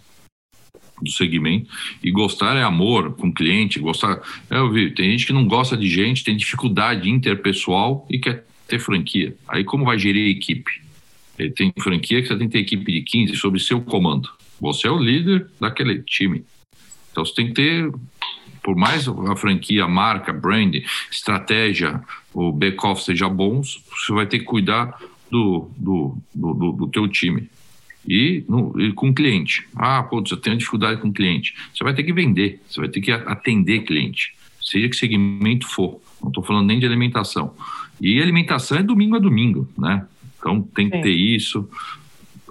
S2: do segmento. E gostar é amor com o cliente, gostar. É, eu vi, tem gente que não gosta de gente, tem dificuldade interpessoal e quer ter franquia. Aí como vai gerir a equipe? Ele tem franquia que você tem que ter equipe de 15 sob seu comando. Você é o líder daquele time. Então você tem que ter por mais a franquia, marca, brand, estratégia, o back-off seja bons, você vai ter que cuidar do, do, do, do, do teu time. E, no, e com cliente. Ah, putz, eu tenho dificuldade com cliente. Você vai ter que vender, você vai ter que atender cliente, seja que segmento for. Não estou falando nem de alimentação. E alimentação é domingo a domingo, né? Então tem que Sim. ter isso.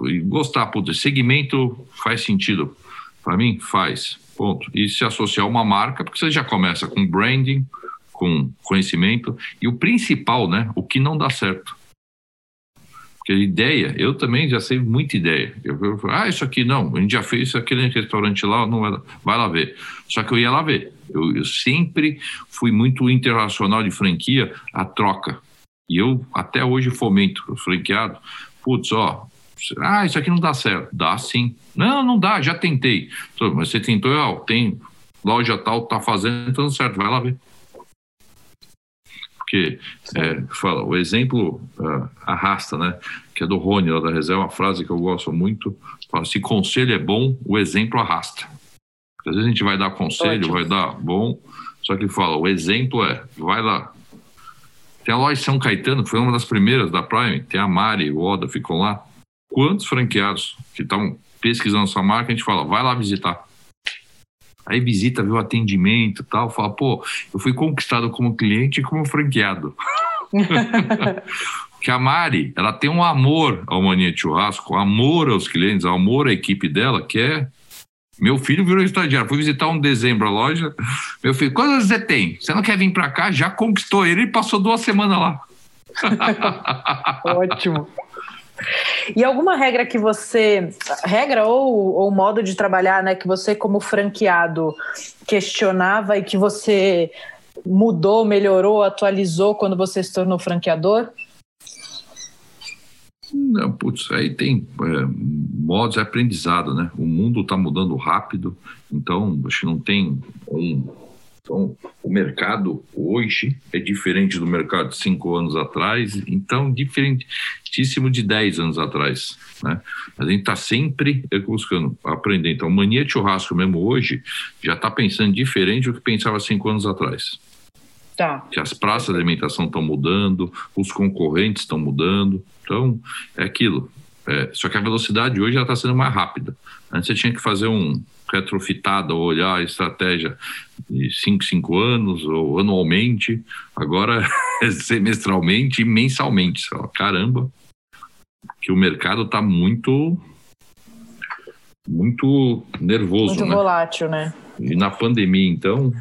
S2: E gostar, putz, segmento faz sentido. Para mim, faz. Ponto. E se associar a uma marca, porque você já começa com branding, com conhecimento. E o principal, né? O que não dá certo. Porque ideia, eu também já sei muita ideia. Eu, eu ah, isso aqui não, a gente já fez isso aquele restaurante lá, não vai, vai lá ver. Só que eu ia lá ver. Eu, eu sempre fui muito internacional de franquia, a troca. E eu até hoje fomento o franqueado. Putz, ó, ah, isso aqui não dá certo. Dá sim. Não, não dá, já tentei. Mas você tentou, ó, tem loja tal, tá fazendo, tudo certo, vai lá ver. Porque, é, fala, o exemplo uh, arrasta, né? Que é do Rony, lá da reserva, uma frase que eu gosto muito. Fala, se conselho é bom, o exemplo arrasta. Porque às vezes a gente vai dar conselho, Ótimo. vai dar bom, só que fala, o exemplo é, vai lá. Tem a loja São Caetano, que foi uma das primeiras da Prime, tem a Mari, o Oda, ficam lá quantos franqueados que estão pesquisando sua marca, a gente fala, vai lá visitar. Aí visita, vê o atendimento tal, fala, pô, eu fui conquistado como cliente e como franqueado. (laughs) que a Mari, ela tem um amor ao Mania Churrasco, amor aos clientes, amor à equipe dela, que é... Meu filho virou estagiário, fui visitar um dezembro a loja, meu filho, quantos anos você tem? Você não quer vir para cá? Já conquistou ele e passou duas semanas lá. (laughs)
S1: Ótimo. E alguma regra que você, regra ou, ou modo de trabalhar, né, que você como franqueado questionava e que você mudou, melhorou, atualizou quando você se tornou franqueador?
S2: Não, putz, aí tem é, modos de aprendizado, né? O mundo está mudando rápido, então acho que não tem um então, o mercado hoje é diferente do mercado de cinco anos atrás, então diferentíssimo de dez anos atrás. Né? A gente está sempre buscando aprender. Então, mania de churrasco mesmo hoje já está pensando diferente do que pensava cinco anos atrás. Tá. Que as praças de alimentação estão mudando, os concorrentes estão mudando. Então, é aquilo. É, só que a velocidade hoje está sendo mais rápida. Antes você tinha que fazer um, retrofitada ou olhar a estratégia de 5, 5 anos ou anualmente, agora (laughs) semestralmente e mensalmente. Caramba, que o mercado está muito muito nervoso,
S1: muito
S2: né?
S1: volátil, né?
S2: E na pandemia, então,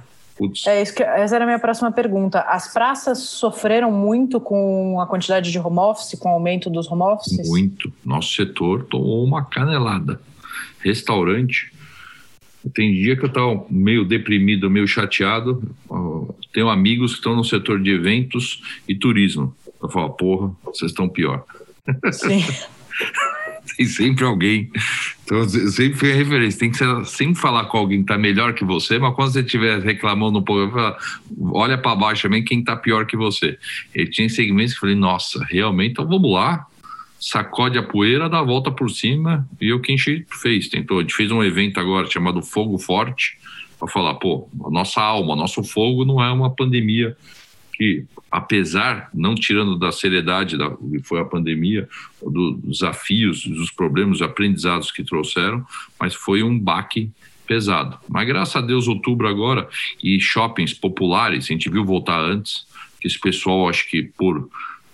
S2: Putz.
S1: É isso que, essa era a minha próxima pergunta. As praças sofreram muito com a quantidade de home office, com o aumento dos home offices?
S2: Muito. Nosso setor tomou uma canelada. Restaurante, tem dia que eu estou meio deprimido, meio chateado. Tenho amigos que estão no setor de eventos e turismo. Eu falo, porra, vocês estão pior. Sim. (laughs) tem sempre alguém. Então, sempre foi a referência. Tem que ser, sempre falar com alguém que está melhor que você, mas quando você estiver reclamando um pouco, olha para baixo também quem está pior que você. E tinha segmentos que eu falei, nossa, realmente, então vamos lá, sacode a poeira, dá a volta por cima e o que a gente fez. Tentou, a gente fez um evento agora chamado Fogo Forte para falar, pô, a nossa alma, nosso fogo não é uma pandemia que, apesar, não tirando da seriedade da que foi a pandemia, dos desafios, dos problemas, dos aprendizados que trouxeram, mas foi um baque pesado. Mas graças a Deus, outubro agora, e shoppings populares, a gente viu voltar antes, que esse pessoal, acho que por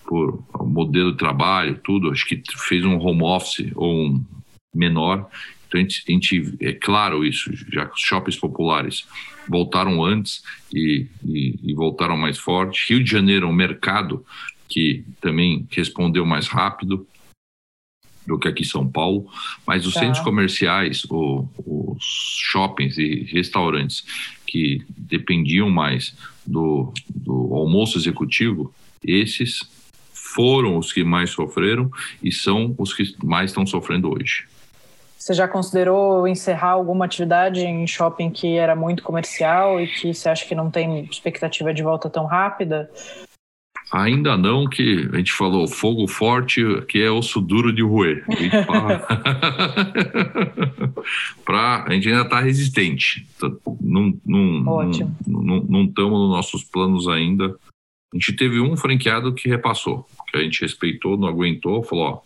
S2: por modelo de trabalho, tudo, acho que fez um home office ou um menor. Então, a gente, a gente é claro isso, já os shoppings populares voltaram antes e, e, e voltaram mais forte. Rio de Janeiro, um mercado que também respondeu mais rápido do que aqui em São Paulo, mas os tá. centros comerciais, o, os shoppings e restaurantes que dependiam mais do, do almoço executivo, esses foram os que mais sofreram e são os que mais estão sofrendo hoje.
S1: Você já considerou encerrar alguma atividade em shopping que era muito comercial e que você acha que não tem expectativa de volta tão rápida?
S2: Ainda não, que a gente falou fogo forte, que é osso duro de roer. (laughs) (laughs) pra, a gente ainda está resistente. Tá, não estamos nos nossos planos ainda. A gente teve um franqueado que repassou, que a gente respeitou, não aguentou, falou: ó,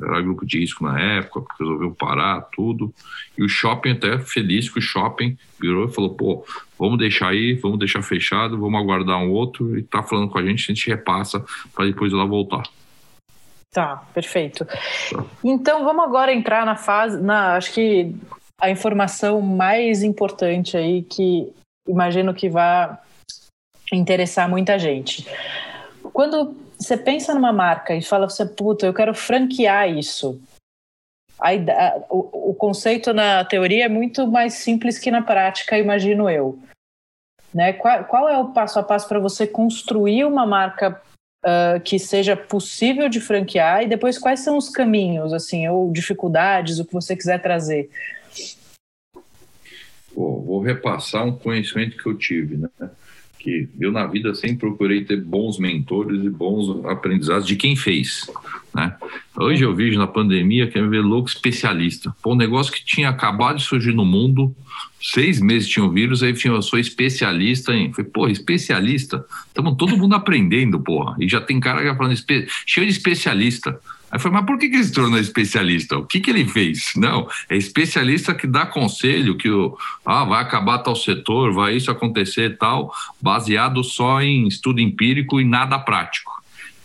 S2: era grupo de risco na época, resolveu parar tudo. E o shopping até feliz que o shopping virou e falou, pô, vamos deixar aí, vamos deixar fechado, vamos aguardar um outro e tá falando com a gente, a gente repassa para depois lá voltar.
S1: Tá, perfeito. Tá. Então vamos agora entrar na fase, na, acho que a informação mais importante aí que imagino que vai interessar muita gente. Quando você pensa numa marca e fala, você, puta, eu quero franquear isso. Aí, o, o conceito na teoria é muito mais simples que na prática, imagino eu. Né? Qual, qual é o passo a passo para você construir uma marca uh, que seja possível de franquear e depois quais são os caminhos, assim, ou dificuldades, o que você quiser trazer?
S2: Vou, vou repassar um conhecimento que eu tive, né? Que eu na vida sempre procurei ter bons mentores e bons aprendizados de quem fez, né? Hoje eu vejo na pandemia que é ver louco especialista. Pô, um negócio que tinha acabado de surgir no mundo, seis meses tinha o vírus, aí eu sou especialista em. Falei, porra, especialista? Estamos todo mundo aprendendo, porra. E já tem cara que falando, cheio de especialista. Aí foi, mas por que, que ele se tornou especialista? O que, que ele fez? Não, é especialista que dá conselho que o, ah, vai acabar tal setor, vai isso acontecer tal, baseado só em estudo empírico e nada prático.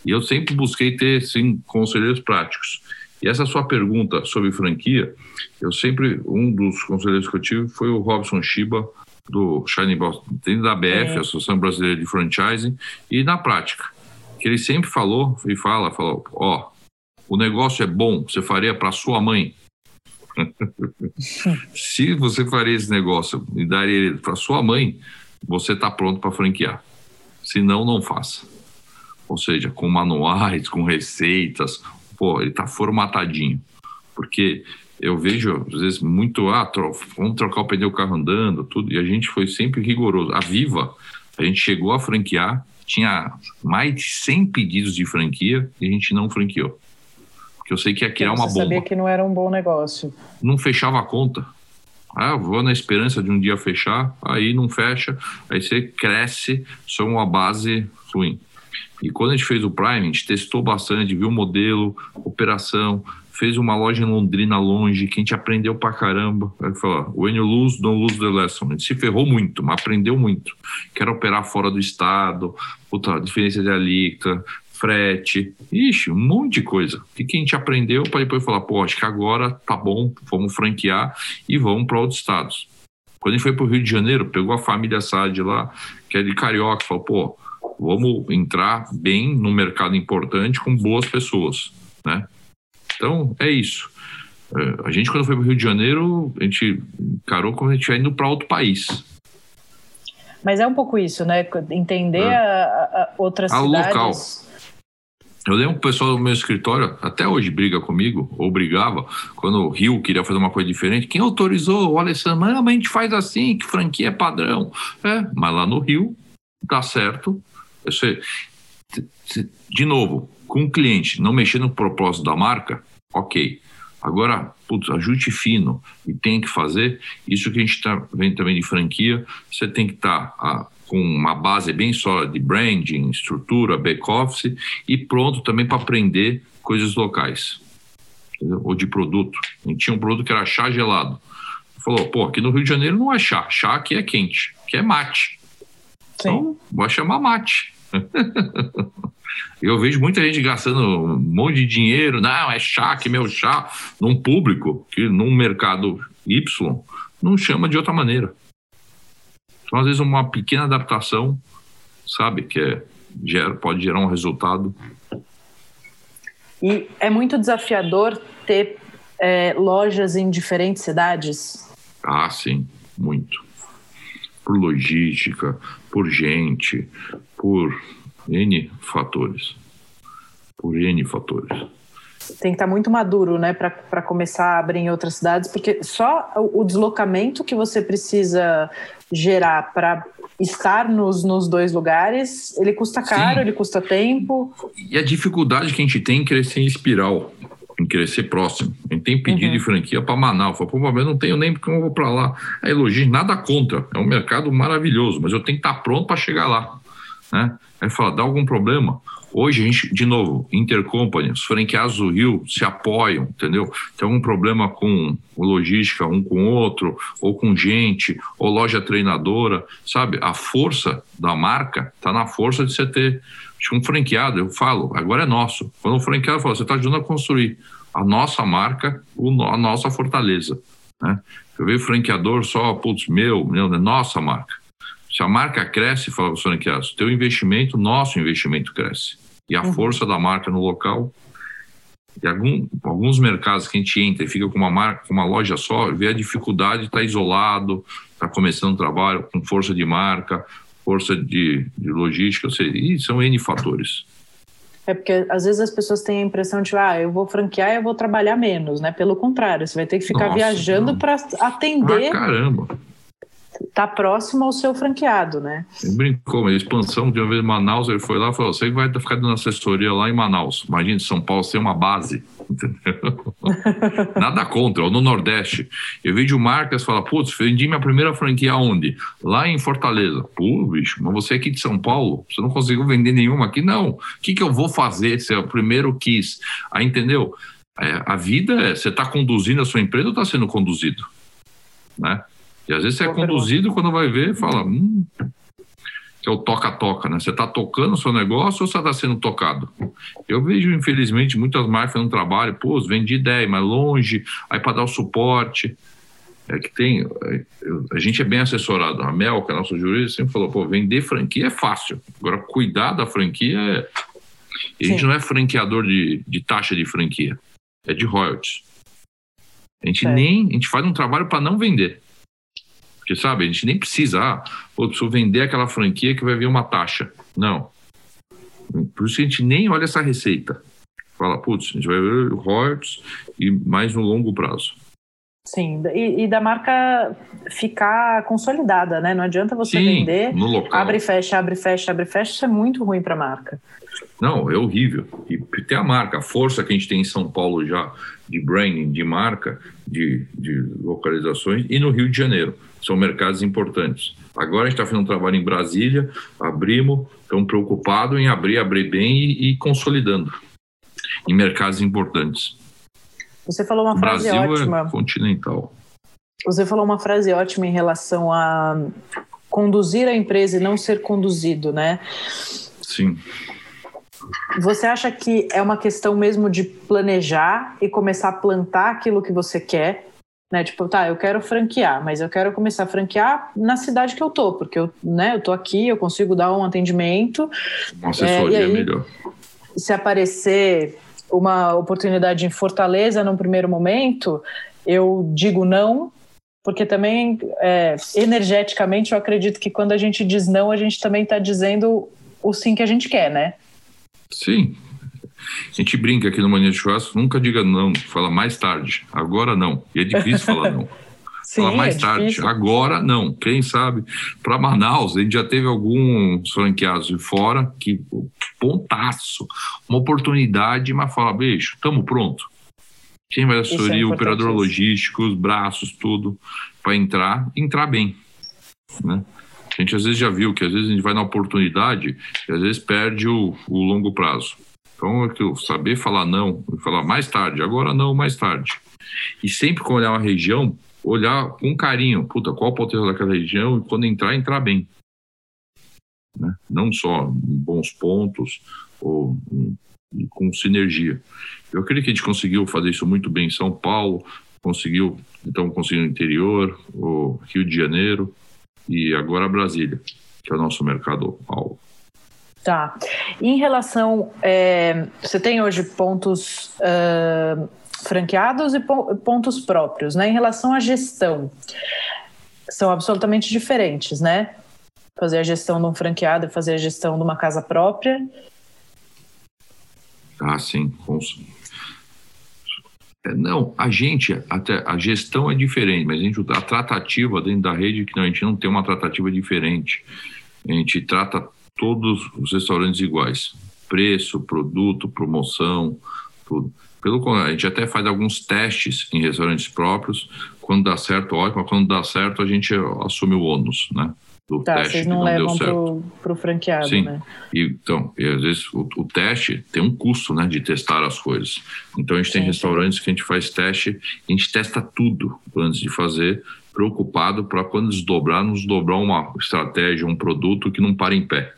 S2: E eu sempre busquei ter, sim, conselheiros práticos. E essa sua pergunta sobre franquia, eu sempre, um dos conselheiros que eu tive foi o Robson Shiba, do Shining Boss, dentro da BF, é. Associação Brasileira de Franchising, e na prática, que ele sempre falou e fala, falou, ó, oh, o negócio é bom, você faria para sua mãe? (laughs) Se você faria esse negócio e daria ele para sua mãe, você está pronto para franquear. Se não, não faça. Ou seja, com manuais, com receitas, pô, ele está formatadinho. Porque eu vejo, às vezes, muito, ah, tro vamos trocar o pneu carro andando, tudo, e a gente foi sempre rigoroso. A Viva, a gente chegou a franquear, tinha mais de 100 pedidos de franquia e a gente não franqueou que eu sei que ia criar uma bomba.
S1: sabia que não era um bom negócio.
S2: Não fechava a conta. Ah, vou na esperança de um dia fechar, aí não fecha, aí você cresce só uma base ruim. E quando a gente fez o Prime, a gente testou bastante, viu o modelo, operação, fez uma loja em Londrina longe, que a gente aprendeu pra caramba. Aí falou, when you lose, don't lose the lesson. A gente se ferrou muito, mas aprendeu muito. Quero operar fora do estado, puta, diferença de alíquota, frete, ixi, um monte de coisa. O que, que a gente aprendeu para depois falar, pô, acho que agora tá bom, vamos franquear e vamos para outros estados. Quando a gente foi para o Rio de Janeiro, pegou a família Sade lá, que é de Carioca, falou, pô, vamos entrar bem no mercado importante com boas pessoas, né? Então, é isso. É, a gente, quando foi para o Rio de Janeiro, a gente encarou como a gente ia indo para outro país.
S1: Mas é um pouco isso, né? Entender é. a, a outras a cidades. Local
S2: eu lembro que o pessoal do meu escritório até hoje briga comigo, ou brigava, quando o Rio queria fazer uma coisa diferente. Quem autorizou? O Alessandro, mas a gente faz assim, que franquia é padrão. É, mas lá no Rio dá certo. Você, de novo, com o cliente não mexer no propósito da marca, ok. Agora, putz, ajuste fino e tem que fazer. Isso que a gente está vendo também de franquia, você tem que estar. Tá, com uma base bem sólida de branding, estrutura, back-office e pronto também para aprender coisas locais. Entendeu? Ou de produto. A gente tinha um produto que era chá gelado. Falou, pô, aqui no Rio de Janeiro não é chá. Chá aqui é quente, que é mate. Sim. Então, vai chamar mate. (laughs) Eu vejo muita gente gastando um monte de dinheiro. Não, é chá, que meu chá. Num público, que num mercado Y, não chama de outra maneira. Então, às vezes, uma pequena adaptação, sabe, que é, gera, pode gerar um resultado.
S1: E é muito desafiador ter é, lojas em diferentes cidades?
S2: Ah, sim, muito. Por logística, por gente, por N fatores. Por N fatores.
S1: Tem que estar tá muito maduro, né, para começar a abrir em outras cidades, porque só o deslocamento que você precisa gerar para estar nos, nos dois lugares, ele custa caro, Sim. ele custa tempo.
S2: E a dificuldade que a gente tem em crescer em espiral, em crescer próximo. A gente tem pedido uhum. de franquia para Manaus. Fala, pô, mas eu não tenho nem porque eu vou para lá. Aí elogio, nada contra. É um mercado maravilhoso, mas eu tenho que estar tá pronto para chegar lá. Né? Aí fala, dá algum problema? Hoje a gente, de novo, intercompany, os franqueados do Rio se apoiam, entendeu? Tem algum problema com logística um com o outro, ou com gente, ou loja treinadora, sabe? A força da marca está na força de você ter um franqueado. Eu falo, agora é nosso. Quando o franqueado fala, você está ajudando a construir a nossa marca, a nossa fortaleza. Né? Eu vejo franqueador só, putz, meu, meu, nossa marca. Se a marca cresce, fala para os franqueados, teu investimento, nosso investimento cresce. E a uhum. força da marca no local. E algum, alguns mercados que a gente entra e fica com uma marca, com uma loja só, vê a dificuldade de estar tá isolado, está começando um trabalho com força de marca, força de, de logística, ou seja, e são N fatores.
S1: É porque às vezes as pessoas têm a impressão de, ah, eu vou franquear e eu vou trabalhar menos, né? Pelo contrário, você vai ter que ficar Nossa, viajando para atender.
S2: Ah, caramba!
S1: Tá próximo ao seu franqueado, né?
S2: Ele brincou, a expansão de uma vez em Manaus, ele foi lá e falou: você vai ficar dando assessoria lá em Manaus. Imagina, São Paulo tem uma base, (laughs) entendeu? Nada contra, ou no Nordeste. Eu vejo marcas falar: putz, vendi minha primeira franquia onde? Lá em Fortaleza. Pô, bicho, mas você é aqui de São Paulo, você não conseguiu vender nenhuma aqui? Não. O que, que eu vou fazer se é o primeiro quis? Aí, entendeu? É, a vida é, você está conduzindo a sua empresa ou está sendo conduzido? Né? E às vezes você é conduzido quando vai ver fala, hum, que é o toca-toca, né? Você está tocando o seu negócio ou você está sendo tocado? Eu vejo, infelizmente, muitas marcas no trabalho, pô, vendi ideia, mas longe, aí para dar o suporte. É que tem, é, a gente é bem assessorado. A Mel, que é a nossa jurista, sempre falou, pô, vender franquia é fácil. Agora, cuidar da franquia é... E a gente não é franqueador de, de taxa de franquia, é de royalties. A gente é. nem, a gente faz um trabalho para não vender. Porque, sabe, a gente nem precisa, ah, pô, preciso vender aquela franquia que vai vir uma taxa. Não. Por isso que a gente nem olha essa receita. Fala, putz, a gente vai ver royalties e mais no longo prazo.
S1: Sim, e, e, da marca ficar consolidada, né? Não adianta você Sim, vender, abre e fecha, abre e fecha, abre e fecha, isso é muito ruim para a marca.
S2: Não, é horrível. E tem a marca, a força que a gente tem em São Paulo já de branding, de marca, de, de localizações, e no Rio de Janeiro são mercados importantes. Agora a gente está fazendo um trabalho em Brasília, abrimos, estamos preocupados em abrir, abrir bem e, e consolidando em mercados importantes.
S1: Você falou uma frase
S2: Brasil
S1: é ótima.
S2: É continental.
S1: Você falou uma frase ótima em relação a conduzir a empresa e não ser conduzido, né?
S2: Sim.
S1: Você acha que é uma questão mesmo de planejar e começar a plantar aquilo que você quer? Né? Tipo, tá, eu quero franquear, mas eu quero começar a franquear na cidade que eu tô, porque eu, né, eu tô aqui, eu consigo dar um atendimento.
S2: Uma assessoria é, aí, melhor.
S1: Se aparecer uma oportunidade em Fortaleza num primeiro momento, eu digo não, porque também é, energeticamente eu acredito que quando a gente diz não, a gente também está dizendo o sim que a gente quer, né?
S2: Sim, a gente brinca aqui no Mania de Churrasco, nunca diga não, fala mais tarde, agora não. E é difícil falar não. (laughs) Sim, fala mais é tarde, difícil. agora não. Quem sabe? Para Manaus, a gente já teve alguns franqueados de fora que, pontaço, uma oportunidade, mas fala, beijo, estamos pronto. Quem vai assessoria, é o operador logístico, os braços, tudo, para entrar, entrar bem. Né? A gente às vezes já viu que às vezes a gente vai na oportunidade e às vezes perde o, o longo prazo. Então, é saber falar não, falar mais tarde, agora não, mais tarde. E sempre com olhar uma região, olhar com carinho, puta, qual o potencial daquela região e quando entrar, entrar bem. Né? Não só em bons pontos ou em, com sinergia. Eu acredito que a gente conseguiu fazer isso muito bem em São Paulo, conseguiu, então conseguiu no interior, o Rio de Janeiro e agora Brasília, que é o nosso mercado-alvo.
S1: Tá. Em relação. É, você tem hoje pontos uh, franqueados e pontos próprios, né? Em relação à gestão, são absolutamente diferentes, né? Fazer a gestão de um franqueado e fazer a gestão de uma casa própria.
S2: Ah, sim. É, não, a gente, até a gestão é diferente, mas a, gente, a tratativa dentro da rede, que a gente não tem uma tratativa diferente. A gente trata todos os restaurantes iguais. Preço, produto, promoção, tudo. Pelo contrário, a gente até faz alguns testes em restaurantes próprios. Quando dá certo, ótimo. Quando dá certo, a gente assume o ônus, né?
S1: Do tá, teste vocês não, não levam para o franqueado,
S2: Sim.
S1: né?
S2: E, então, e às vezes o, o, teste tem um custo, né? De testar as coisas. Então, a gente tem sim, restaurantes que a gente faz teste, a gente testa tudo antes de fazer, preocupado para quando desdobrar, nos dobrar uma estratégia, um produto que não para em pé,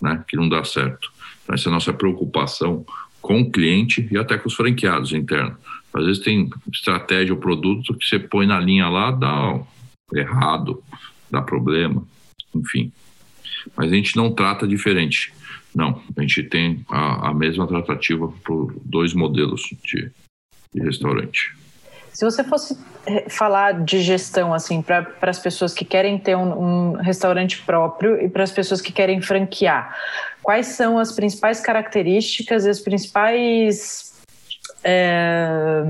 S2: né? Que não dá certo. Então, essa é a nossa preocupação com o cliente e até com os franqueados internos. Às vezes tem estratégia ou produto que você põe na linha lá, dá errado, dá problema, enfim. Mas a gente não trata diferente. Não, a gente tem a, a mesma tratativa por dois modelos de, de restaurante.
S1: Se você fosse eh, falar de gestão assim para as pessoas que querem ter um, um restaurante próprio e para as pessoas que querem franquear, quais são as principais características e as principais é,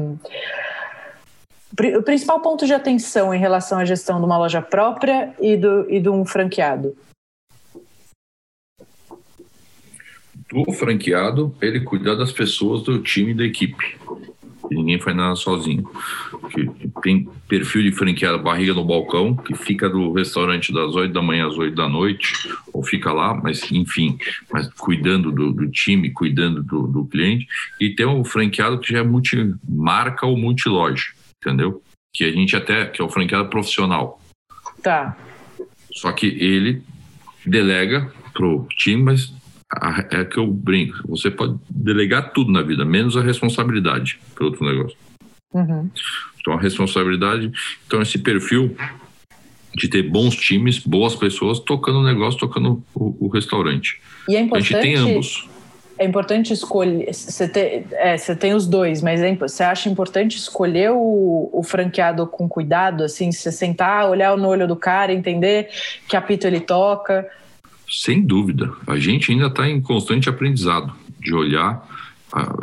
S1: o principal ponto de atenção em relação à gestão de uma loja própria e, do, e de um franqueado?
S2: Do franqueado, ele cuidar das pessoas, do time da equipe ninguém faz nada sozinho. Que tem perfil de franqueado barriga no balcão, que fica do restaurante das 8 da manhã às 8 da noite, ou fica lá, mas enfim, mas cuidando do, do time, cuidando do, do, cliente. E tem o franqueado que já é multimarca ou multiloja, entendeu? Que a gente até, que é o franqueado profissional.
S1: Tá.
S2: Só que ele delega pro time, mas é que eu brinco. Você pode delegar tudo na vida, menos a responsabilidade pelo outro negócio. Uhum. Então, a responsabilidade. Então, esse perfil de ter bons times, boas pessoas tocando o negócio, tocando o, o restaurante.
S1: E é importante.
S2: A gente tem ambos.
S1: É importante escolher. Você tem, é, você tem os dois, mas é, você acha importante escolher o, o franqueado com cuidado, assim, você sentar, olhar no olho do cara, entender que apito ele toca
S2: sem dúvida. A gente ainda está em constante aprendizado de olhar.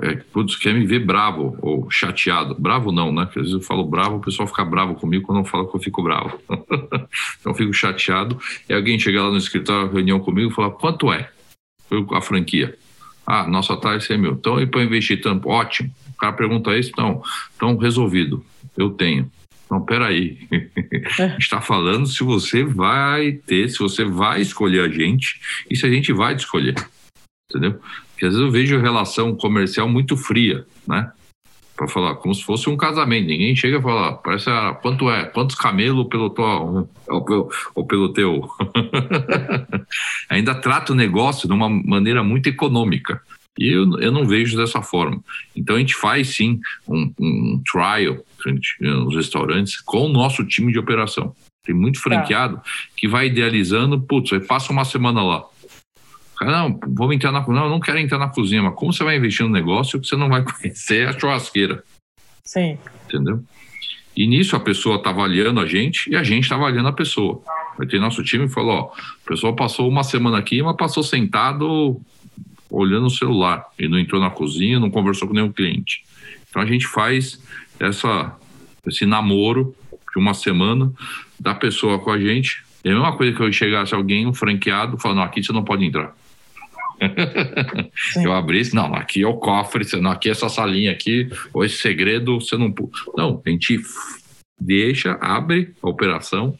S2: É, putz, quer me ver bravo ou chateado. Bravo não, né? Porque às vezes eu falo bravo, o pessoal fica bravo comigo quando eu falo que eu fico bravo. (laughs) então eu fico chateado. E alguém chega lá no escritório, reunião comigo e fala: quanto é a franquia? Ah, nossa taxa é mil. Então, e para investir tanto? Ótimo. O cara pergunta isso, então, então resolvido. Eu tenho. Não, peraí. (laughs) Está falando se você vai ter, se você vai escolher a gente e se a gente vai te escolher. Entendeu? Porque às vezes eu vejo relação comercial muito fria, né? Para falar, como se fosse um casamento. Ninguém chega e fala, parece ah, quanto é, quantos camelos pelo teu, ou pelo, ou pelo teu. (laughs) Ainda trata o negócio de uma maneira muito econômica. E eu, eu não vejo dessa forma. Então a gente faz sim um, um trial nos restaurantes com o nosso time de operação. Tem muito tá. franqueado que vai idealizando, putz, aí passa uma semana lá. Não, vamos entrar na Não, não quero entrar na cozinha, mas como você vai investir no negócio que você não vai (laughs) conhecer a churrasqueira?
S1: Sim.
S2: Entendeu? E nisso a pessoa está avaliando a gente e a gente está avaliando a pessoa. Vai ter nosso time e falou: ó, o pessoal passou uma semana aqui, mas passou sentado olhando o celular e não entrou na cozinha, não conversou com nenhum cliente. Então a gente faz essa, esse namoro de uma semana da pessoa com a gente. É a mesma coisa que eu chegasse alguém, um franqueado, falando: aqui você não pode entrar. eu abrisse, não, aqui é o cofre, não, aqui é essa salinha aqui, ou esse segredo, você não. Não, a gente deixa, abre a operação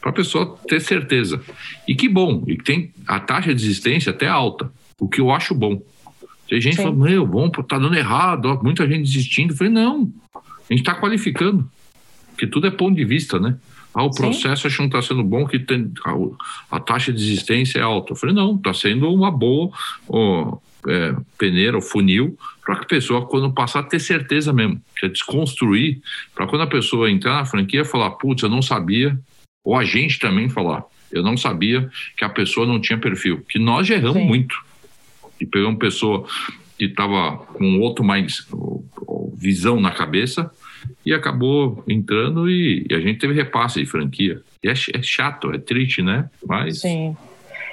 S2: para a pessoa ter certeza. E que bom, e tem a taxa de existência até alta o que eu acho bom. Tem gente falando, meu, bom, tá dando errado, ó, muita gente desistindo. Eu falei, não, a gente está qualificando, porque tudo é ponto de vista, né? Ah, o processo Sim. acho que não está sendo bom, que tem, a, a, taxa de desistência é alta. Eu falei, não, está sendo uma boa ó, é, peneira, funil, para que a pessoa, quando passar, ter certeza mesmo, que é desconstruir, para quando a pessoa entrar na franquia falar, putz, eu não sabia, ou a gente também falar, eu não sabia que a pessoa não tinha perfil, que nós já erramos Sim. muito e uma pessoa que estava com outro mais visão na cabeça e acabou entrando e, e, a gente teve repasse de franquia. É, é chato, é triste, né? Mas.
S1: Sim.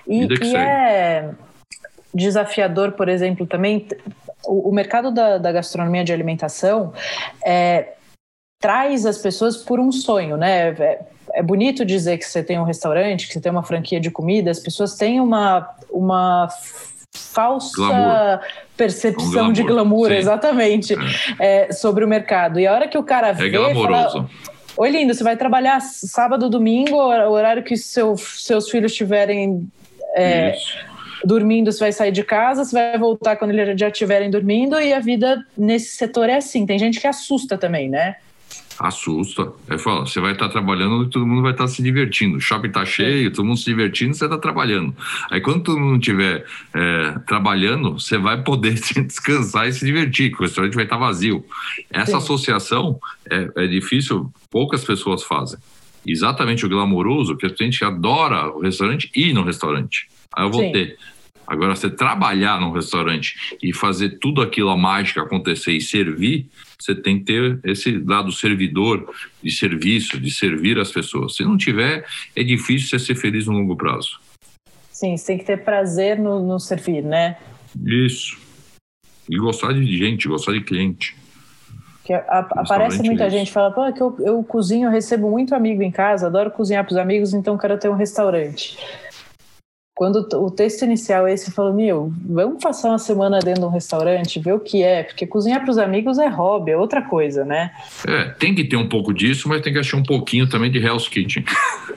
S1: E, e é desafiador, por exemplo, também o, o mercado da, da, gastronomia de alimentação é, traz as pessoas por um sonho, né? É, é, bonito dizer que você tem um restaurante, que você tem uma franquia de comida, as pessoas têm uma, uma falsa glamour. percepção um glamour. de glamour, Sim. exatamente, é. É, sobre o mercado. E a hora que o cara é vê, glamouroso. fala, Oi, lindo, você vai trabalhar sábado, domingo, o horário que seu, seus filhos estiverem é, dormindo, você vai sair de casa, você vai voltar quando eles já estiverem dormindo, e a vida nesse setor é assim. Tem gente que assusta também, né?
S2: Assusta. É fala, você vai estar trabalhando e todo mundo vai estar se divertindo. O shopping está cheio, todo mundo se divertindo, você está trabalhando. Aí quando todo mundo estiver é, trabalhando, você vai poder (laughs) descansar e se divertir, porque o restaurante vai estar vazio. Essa Sim. associação é, é difícil, poucas pessoas fazem. Exatamente o glamouroso, que a gente adora o restaurante e ir no restaurante. Aí eu vou Sim. ter. Agora, você trabalhar num restaurante e fazer tudo aquilo, a mágica acontecer e servir, você tem que ter esse lado servidor, de serviço, de servir as pessoas. Se não tiver, é difícil você ser feliz no longo prazo.
S1: Sim, você tem que ter prazer no, no servir, né?
S2: Isso. E gostar de gente, gostar de cliente.
S1: Que aparece muita gente fala, pô, que eu, eu cozinho, eu recebo muito amigo em casa, adoro cozinhar para os amigos, então quero ter um restaurante. Quando o texto inicial esse falou, meu, vamos passar uma semana dentro de um restaurante, ver o que é, porque cozinhar para os amigos é hobby, é outra coisa, né?
S2: É, tem que ter um pouco disso, mas tem que achar um pouquinho também de Hell's Kitchen.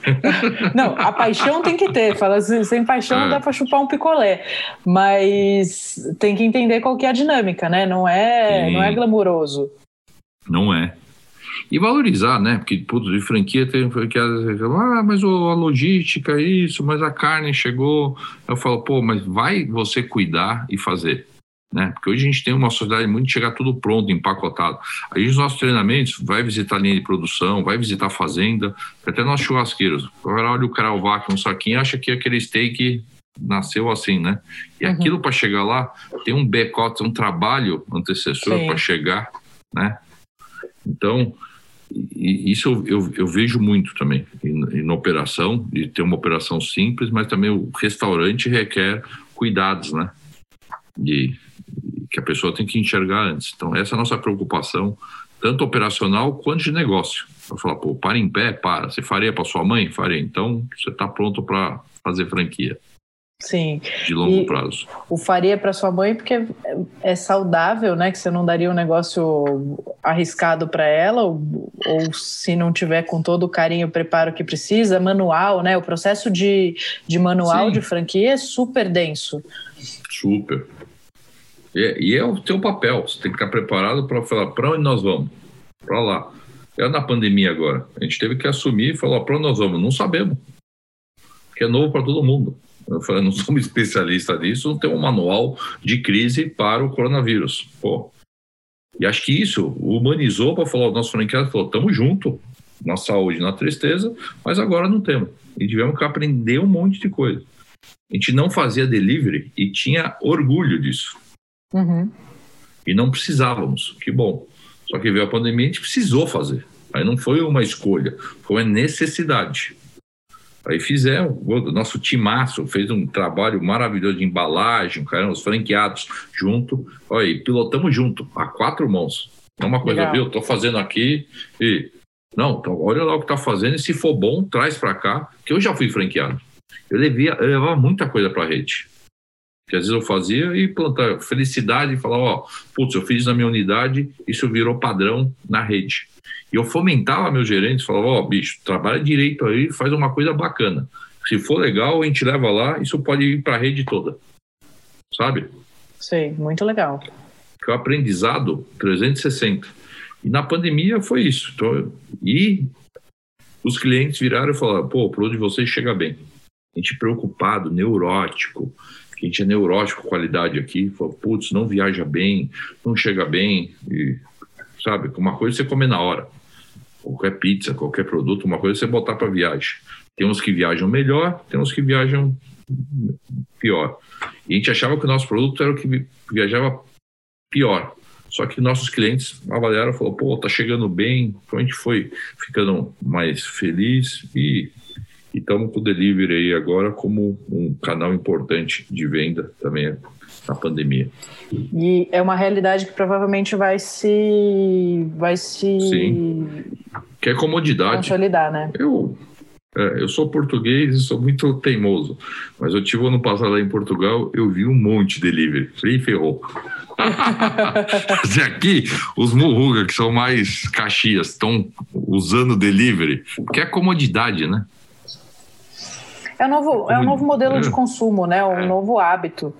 S2: (laughs)
S1: não, a paixão tem que ter, fala assim, sem paixão é. não dá para chupar um picolé, mas tem que entender qual que é a dinâmica, né? Não é, não é glamuroso.
S2: Não é. E valorizar, né? Porque, putz, de franquia tem falam, ah, mas a logística, é isso, mas a carne chegou. Eu falo, pô, mas vai você cuidar e fazer. Né? Porque hoje a gente tem uma sociedade muito de chegar tudo pronto, empacotado. Aí os nossos treinamentos, vai visitar a linha de produção, vai visitar a fazenda, até nós churrasqueiros. Agora olha o cara o vaca no saquinho acha que aquele steak nasceu assim, né? E uhum. aquilo para chegar lá tem um back um trabalho antecessor para chegar, né? Então, e isso eu, eu, eu, vejo muito também em, na operação, de ter uma operação simples, mas também o restaurante requer cuidados, né? De, que a pessoa tem que enxergar antes. Então, essa é a nossa preocupação, tanto operacional quanto de negócio. Eu falar, pô, para em pé, para. Você faria para sua mãe? Faria. Então, você está pronto para fazer franquia.
S1: Sim.
S2: De longo e prazo.
S1: O faria para sua mãe porque é saudável, né? Que você não daria um negócio arriscado para ela, ou, ou, se não tiver com todo o carinho, o preparo que precisa, manual, né? O processo de, de manual Sim. de franquia é super denso.
S2: Super. E, e é o teu papel. Você tem que estar preparado para falar para onde nós vamos. Para lá. É na pandemia agora. A gente teve que assumir e falar para onde nós vamos. Não sabemos. Porque é novo para todo mundo. Eu falei, não sou um especialista nisso, não tem um manual de crise para o coronavírus. Pô. E acho que isso humanizou para falar, o nosso franqueado falou, estamos junto na saúde, na tristeza, mas agora não temos. E tivemos que aprender um monte de coisa. A gente não fazia delivery e tinha orgulho disso.
S1: Uhum.
S2: E não precisávamos, que bom. Só que veio a pandemia e a gente precisou fazer. Aí não foi uma escolha, foi uma necessidade. Aí fizemos, o nosso timaço fez um trabalho maravilhoso de embalagem, cara, os franqueados junto, olha, pilotamos junto, a quatro mãos. É uma coisa, Legal. viu, estou fazendo aqui e... Não, então olha lá o que está fazendo e se for bom, traz para cá, que eu já fui franqueado. Eu, levia, eu levava muita coisa para a rede. Que às vezes eu fazia e plantar felicidade e falar, ó, putz, eu fiz na minha unidade, isso virou padrão na rede. E eu fomentava meus gerentes, falava, ó, oh, bicho, trabalha direito aí, faz uma coisa bacana. Se for legal, a gente leva lá, isso pode ir para a rede toda. Sabe?
S1: Sim, muito legal.
S2: Que é o aprendizado 360. E na pandemia foi isso. Então, e os clientes viraram e falaram, pô, o produto de vocês chega bem. A gente preocupado, neurótico, a gente é neurótico qualidade aqui, falou, putz, não viaja bem, não chega bem, e, sabe? Uma coisa você comer na hora qualquer pizza, qualquer produto, uma coisa é você botar para viagem. Tem uns que viajam melhor, tem uns que viajam pior. E a gente achava que o nosso produto era o que viajava pior. Só que nossos clientes avaliaram e falaram, pô, tá chegando bem. Então a gente foi ficando mais feliz e, estamos com o delivery aí agora como um canal importante de venda também na pandemia.
S1: E é uma realidade que provavelmente vai se vai se
S2: Sim. Que é comodidade.
S1: Consolidar, né?
S2: Eu é, eu sou português e sou muito teimoso, mas eu tive ano passado lá em Portugal, eu vi um monte de delivery. Falei, ferrou. (laughs) aqui, os Murruga, que são mais caxias, estão usando delivery, que é comodidade, né?
S1: É um novo, é um novo modelo é. de consumo, né? Um é. novo hábito.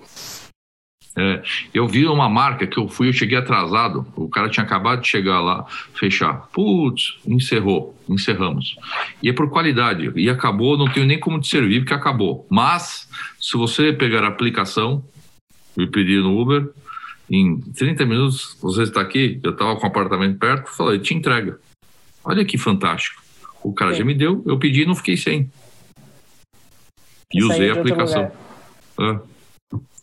S2: É, eu vi uma marca que eu fui, eu cheguei atrasado, o cara tinha acabado de chegar lá, fechar. Putz, encerrou, encerramos. E é por qualidade, e acabou, não tenho nem como te servir, porque acabou. Mas, se você pegar a aplicação e pedir no Uber, em 30 minutos você está aqui, eu estava com o apartamento perto, falei, te entrega. Olha que fantástico. O cara Sim. já me deu, eu pedi e não fiquei sem. E usei a aplicação. É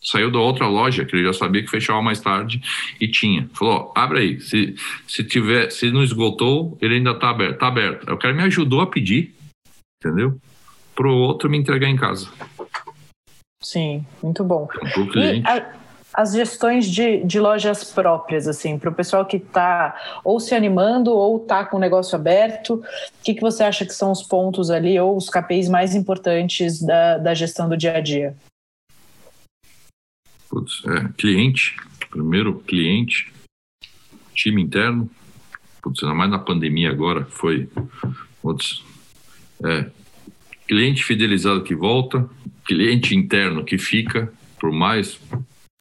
S2: saiu da outra loja, que ele já sabia que fechava mais tarde e tinha. Falou, abre aí, se, se tiver, se não esgotou, ele ainda está aberto. Está aberto. O cara me ajudou a pedir, entendeu? Pro outro me entregar em casa.
S1: Sim, muito bom. E a, as gestões de, de lojas próprias, assim, para o pessoal que está ou se animando ou está com o negócio aberto, o que, que você acha que são os pontos ali ou os KPIs mais importantes da, da gestão do dia a dia?
S2: É, cliente, primeiro cliente, time interno, putz, ainda mais na pandemia agora, foi putz, é, cliente fidelizado que volta, cliente interno que fica, por mais,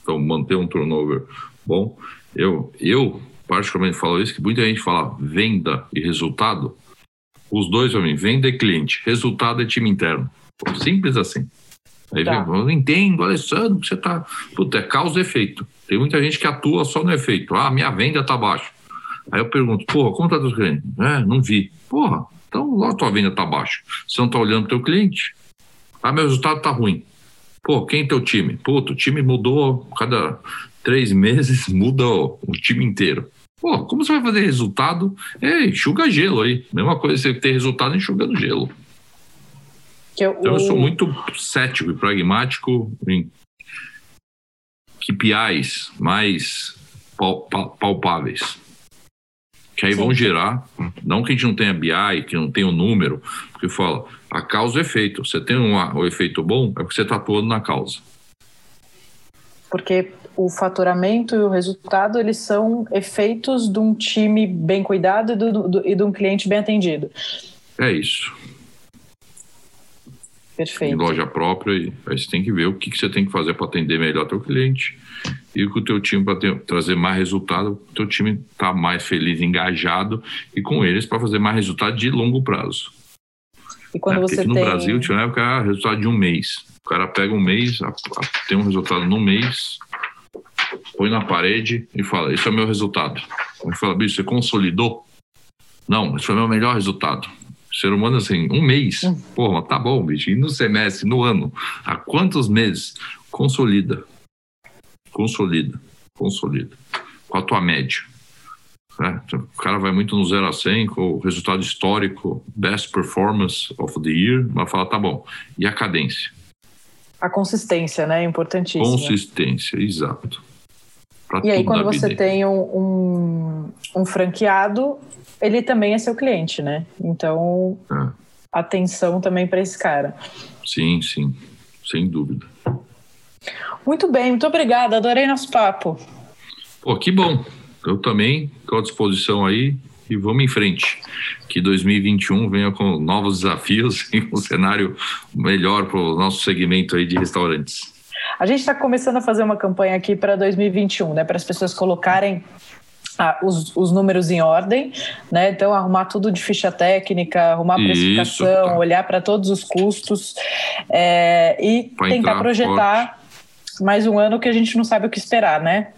S2: então manter um turnover bom. Eu, eu particularmente falo isso, que muita gente fala venda e resultado, os dois para mim, venda e cliente, resultado é time interno. Simples assim. Aí tá. eu entendo, Alessandro, você tá. Puta, é causa e efeito. Tem muita gente que atua só no efeito. Ah, minha venda tá baixa. Aí eu pergunto, porra, como tá teu cliente? É, não vi. Porra, então lá a tua venda tá baixa. Você não tá olhando teu cliente. Ah, meu resultado tá ruim. Pô, quem é teu time? Puta, o time mudou cada três meses, (laughs) muda o, o time inteiro. Pô, como você vai fazer resultado? É, enxuga gelo aí. Mesma coisa você ter resultado enxugando gelo. Eu, então, eu sou muito cético e pragmático em KPIs mais palpáveis. Que aí Sim. vão gerar, não que a gente não tenha BI, que não tenha o um número, porque fala, a causa é efeito. Você tem um, o efeito bom, é porque você está atuando na causa.
S1: Porque o faturamento e o resultado, eles são efeitos de um time bem cuidado e, do, do, e de um cliente bem atendido.
S2: É isso.
S1: Perfeito.
S2: em loja própria. E aí você tem que ver o que, que você tem que fazer para atender melhor teu cliente e com o teu time para trazer mais resultado, o teu time tá mais feliz, engajado e com eles para fazer mais resultado de longo prazo.
S1: E quando é, você aqui
S2: no
S1: tem...
S2: Brasil tinha uma época ah, resultado de um mês. O cara pega um mês, tem um resultado no mês, põe na parede e fala: Esse é o meu resultado. Ele fala: Bicho, você consolidou? Não, esse foi o meu melhor resultado ser humano, assim, um mês. Hum. Porra, tá bom, bicho. E no semestre, no ano? Há quantos meses? Consolida. Consolida. Consolida. Qual a tua média? É, o cara vai muito no 0 a 100 com o resultado histórico, best performance of the year, vai falar, tá bom. E a cadência?
S1: A consistência, né? É importantíssima.
S2: Consistência, exato.
S1: Pra e aí, quando você tem um, um, um franqueado, ele também é seu cliente, né? Então, é. atenção também para esse cara.
S2: Sim, sim, sem dúvida.
S1: Muito bem, muito obrigada, adorei nosso papo.
S2: Pô, que bom. Eu também estou à disposição aí e vamos em frente. Que 2021 venha com novos desafios (laughs) e um cenário melhor para o nosso segmento aí de restaurantes.
S1: A gente está começando a fazer uma campanha aqui para 2021, né? Para as pessoas colocarem ah, os, os, números em ordem, né? Então, arrumar tudo de ficha técnica, arrumar a precificação, Isso, tá. olhar para todos os custos é, e tentar projetar forte. mais um ano que a gente não sabe o que esperar, né?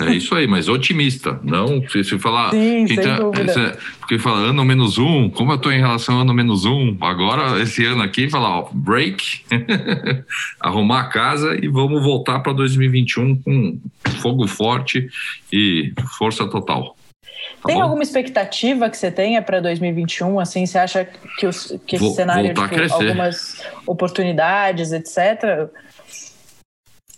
S2: É isso aí, mas otimista, não se, se falar.
S1: Sim, tá,
S2: dúvida. porque fala ano menos um, como eu estou em relação ao ano menos um, agora esse ano aqui, falar, ó, break, (laughs) arrumar a casa e vamos voltar para 2021 com fogo forte e força total.
S1: Tem bom? alguma expectativa que você tenha para 2021? Assim, você acha que, os, que esse cenário, tipo, algumas oportunidades, etc.,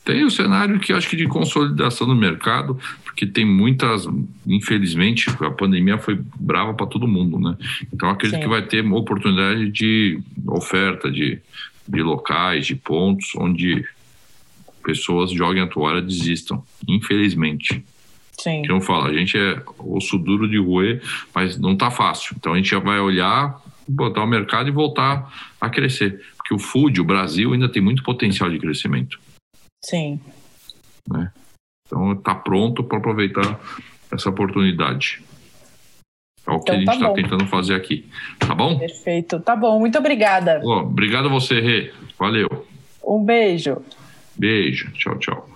S2: tem o cenário que acho que de consolidação no mercado, porque tem muitas, infelizmente, a pandemia foi brava para todo mundo, né? Então acredito Sim. que vai ter oportunidade de oferta de, de locais, de pontos onde pessoas joguem a toalha desistam, infelizmente.
S1: Sim.
S2: Que não fala, a gente é osso duro de roer, mas não tá fácil. Então a gente já vai olhar, botar o mercado e voltar a crescer. Porque o food, o Brasil ainda tem muito potencial de crescimento.
S1: Sim.
S2: Né? Então está pronto para aproveitar essa oportunidade. É o que então, a gente está tá tentando fazer aqui. Tá bom?
S1: Perfeito. Tá bom. Muito obrigada.
S2: Oh, obrigado a você, Rê. Valeu.
S1: Um beijo.
S2: Beijo. Tchau, tchau.